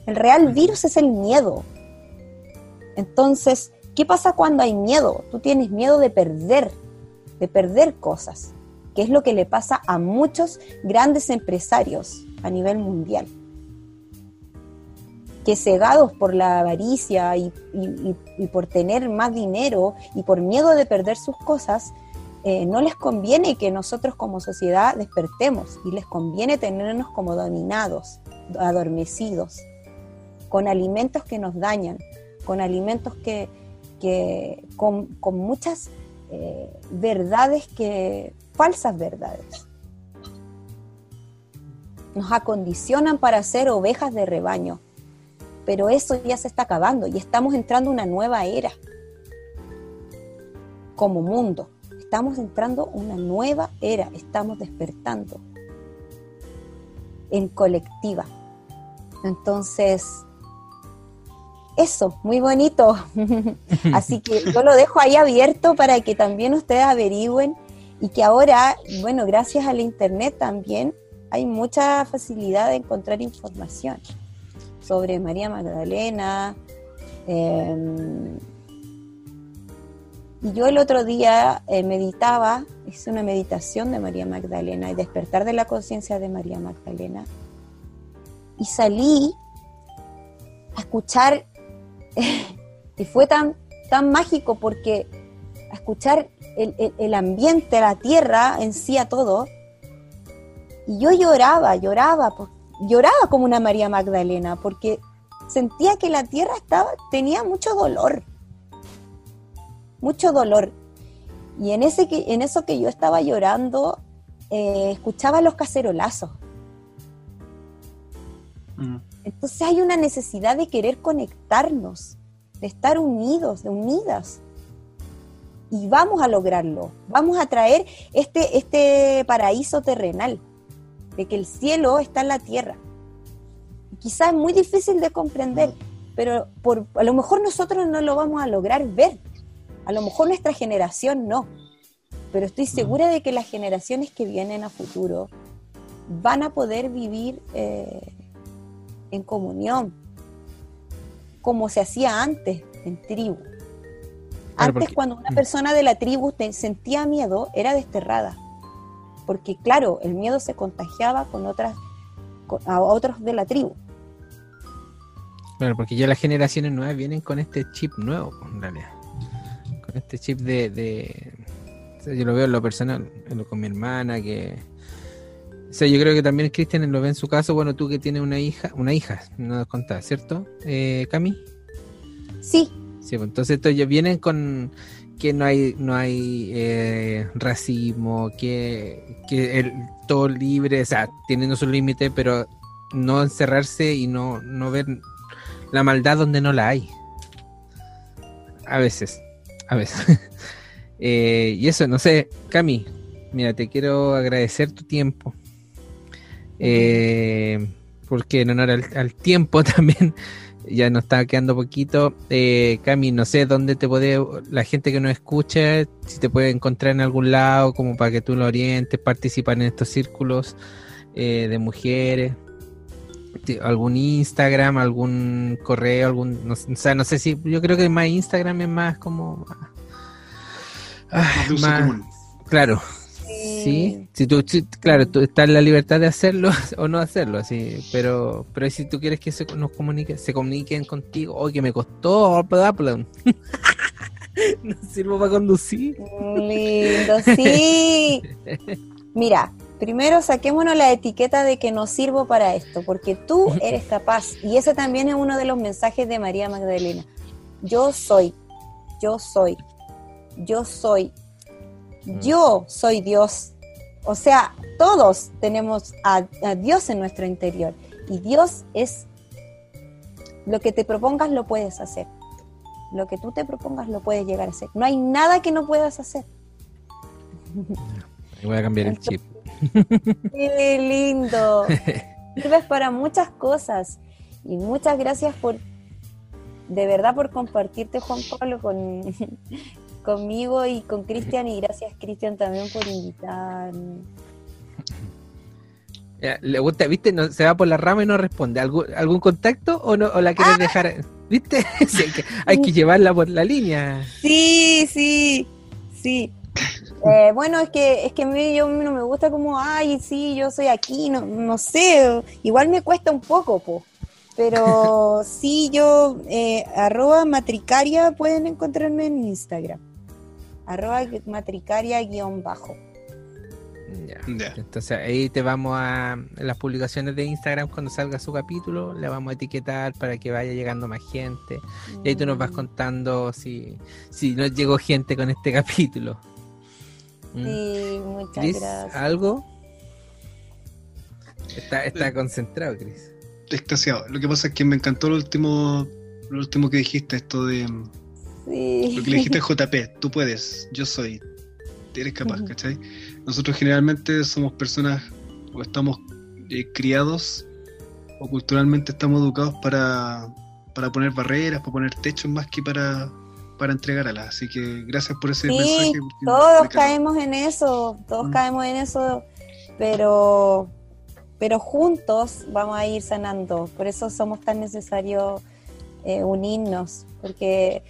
El real virus es el miedo. Entonces, ¿qué pasa cuando hay miedo? Tú tienes miedo de perder, de perder cosas, que es lo que le pasa a muchos grandes empresarios a nivel mundial que cegados por la avaricia y, por tener más dinero y por miedo de perder sus cosas, eh, no les conviene que nosotros como sociedad despertemos y les conviene tenernos como dominados, adormecidos, con alimentos que nos dañan, con alimentos que, con, muchas eh, verdades que, falsas verdades. Nos acondicionan para ser ovejas de rebaño pero eso ya se está acabando y estamos entrando en una nueva era como mundo. Estamos entrando una nueva era, estamos despertando en colectiva. Entonces, eso, muy bonito. Así que yo lo dejo ahí abierto para que también ustedes averigüen y que ahora, bueno, gracias al Internet también hay mucha facilidad de encontrar información sobre María Magdalena. Em, y yo el otro día eh, meditaba, hice una meditación de María Magdalena y despertar de la conciencia de María Magdalena. Y salí a escuchar, y fue tan, tan mágico porque a escuchar el, el ambiente, la tierra en sí a todo. Y yo lloraba, lloraba, lloraba como una María Magdalena porque sentía que la tierra estaba, tenía mucho dolor, mucho dolor. Y en, ese que, en eso que yo estaba llorando, eh, escuchaba los cacerolazos. Mm. Entonces hay una necesidad de querer conectarnos, de estar unidos, de unidas. Y vamos a lograrlo, vamos a traer este, este paraíso terrenal de que el cielo está en la tierra. Quizás es muy difícil de comprender, pero por, a lo mejor nosotros no lo vamos a lograr ver. A lo mejor nuestra generación no. Pero estoy segura de que las generaciones que vienen a futuro van a poder vivir eh, en comunión, como se hacía antes, en tribu. Antes, cuando una mm. persona de la tribu sentía miedo, era desterrada porque claro, el miedo se contagiaba con otras, a otros de la tribu. Claro, porque ya las generaciones nuevas vienen con este chip nuevo, en realidad. Este chip de. de... o sea, yo lo veo en lo personal, en lo- con mi hermana, que. O sea, yo creo que también Cristian lo ve en su caso. Bueno, tú que tienes una hija, una hija, no nos contás, ¿cierto? Eh, Cami. Sí, Sí, pues entonces estos ya vienen con que no hay no hay eh, racismo, que, que el, todo libre, o sea, teniendo su límite, pero no encerrarse y no, no ver la maldad donde no la hay. A veces, a veces. Eh, y eso, no sé, Cami, mira, te quiero agradecer tu tiempo. Eh, porque en honor al, tiempo también ya nos está quedando poquito. Eh, Cami, no sé dónde te puede, la gente que nos escucha, si te puede encontrar en algún lado, como para que tú lo orientes, participar en estos círculos eh, de mujeres. Algún Instagram, algún correo, algún, no, sé- o sea, no sé si, yo creo que más Instagram es más como, ah, Más común. claro, Sí, si tú, si- claro, tú estás en la libertad de hacerlo o no hacerlo, así, pero, pero si tú quieres que se nos comunique, se comuniquen contigo, o que me costó, no sirvo para conducir. lindo, sí. Mira, primero saquémonos la etiqueta de que no sirvo para esto, porque tú eres capaz. Y ese también es uno de los mensajes de María Magdalena. Yo soy, yo soy, yo soy, yo soy Dios. O sea, todos tenemos a, a Dios en nuestro interior. Y Dios es lo que te propongas lo puedes hacer. Lo que tú te propongas lo puedes llegar a hacer. No hay nada que no puedas hacer. Voy a cambiar el chip. Qué lindo. Sirves para muchas cosas. Y muchas gracias por, de verdad, por compartirte, Juan Pablo, con, conmigo y con Cristian. Y gracias, Cristian, también por invitarme. Ya, Le gusta, ¿viste? No, se va por la rama y no responde. ¿Algún, algún contacto o, no, o la quieres dejar? ¿Viste? Sí, hay, que, hay que llevarla por la línea. Sí, sí, sí. Eh, bueno, es que es que a mí yo no me gusta como, ay, sí, yo soy aquí, no, no sé, igual me cuesta un poco, po. Pero sí, yo, eh, arroba matricaria, pueden encontrarme en Instagram. Arroba matricaria guion bajo. Ya. Ya. Entonces ahí te vamos a las publicaciones de Instagram cuando salga su capítulo, le vamos a etiquetar para que vaya llegando más gente. Y ahí tú nos vas contando si, si nos llegó gente con este capítulo. ¿Mm? Sí, muchas Chris, gracias. ¿algo? Está, está concentrado, Chris. Extasiado. Lo que pasa es que me encantó lo último, lo último que dijiste, esto de Sí. lo que le dijiste a JP, tú puedes, yo soy, eres capaz. ¿cachai? Nosotros generalmente somos personas o estamos eh, criados o culturalmente estamos educados para, para poner barreras, para poner techos más que para, para entregar alas. Así que gracias por ese Sí, mensaje. Todos me caemos en eso, todos Mm. caemos en eso, pero, pero juntos vamos a ir sanando. Por eso somos tan necesarios eh, unirnos, porque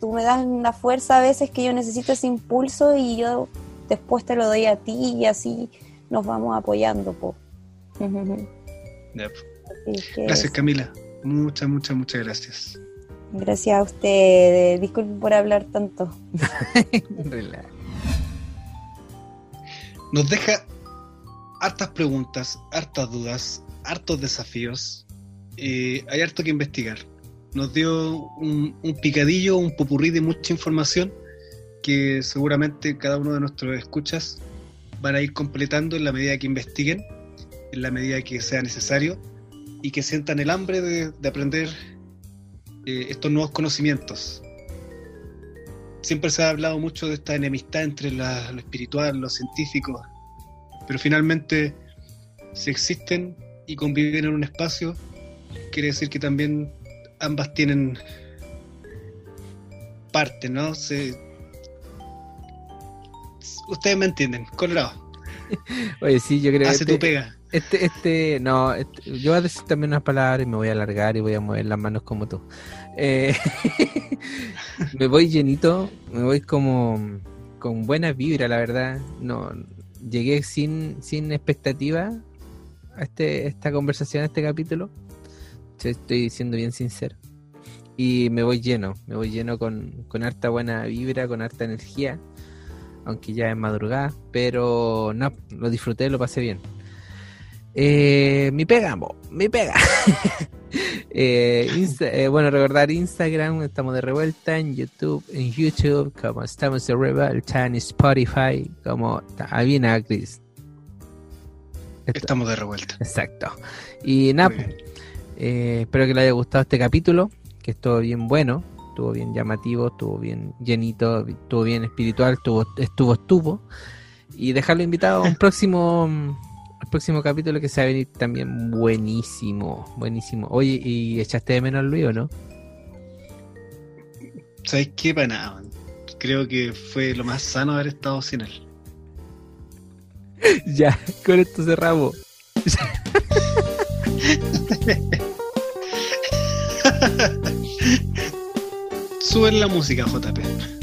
tú me das una fuerza a veces que yo necesito ese impulso y yo después te lo doy a ti y así nos vamos apoyando. Po. Gracias Camila, muchas, muchas, muchas gracias. Gracias a ustedes. Disculpen por hablar tanto. Nos deja hartas preguntas, hartas dudas, hartos desafíos. Eh, hay harto que investigar. Nos dio un, picadillo, un popurrí de mucha información que seguramente cada uno de nuestros escuchas van a ir completando en la medida que investiguen, en la medida que sea necesario y que sientan el hambre de aprender eh, estos nuevos conocimientos. Siempre se ha hablado mucho de esta enemistad entre la- lo espiritual, lo científico, pero finalmente, si existen y conviven en un espacio, quiere decir que también ambas tienen parte, ¿no? Se... Ustedes me entienden, Colorado, Oye, sí, yo creo que hace este, tu pega. Este, este, no, este- yo voy a decir también unas palabras y me voy a alargar y voy a mover las manos como tú. Eh, me voy llenito, me voy como con buena vibra, la verdad. No, llegué sin, sin expectativa a este, esta conversación, a este capítulo. Estoy siendo bien sincero. Y me voy lleno, me voy lleno con, con harta buena vibra, con harta energía, aunque ya es madrugada, pero no, lo disfruté, lo pasé bien. Eh, mi pega, mi pega. Eh, eh, bueno, recordar Instagram, estamos de revuelta en YouTube, en YouTube, como estamos de revuelta en Spotify, como Avina Chris. Estamos de revuelta. Exacto. Y nada, eh, espero que le haya gustado este capítulo, que estuvo bien bueno, estuvo bien llamativo, estuvo bien llenito, estuvo bien espiritual, estuvo, estuvo, estuvo. Y dejarlo invitado a un próximo próximo capítulo que se va a venir también buenísimo, buenísimo. Oye, ¿y echaste de menos al Luis o no? ¿Sabes qué? Para nada, Creo que fue lo más sano haber estado sin él. ya, con esto cerramos. Sube la música, JP.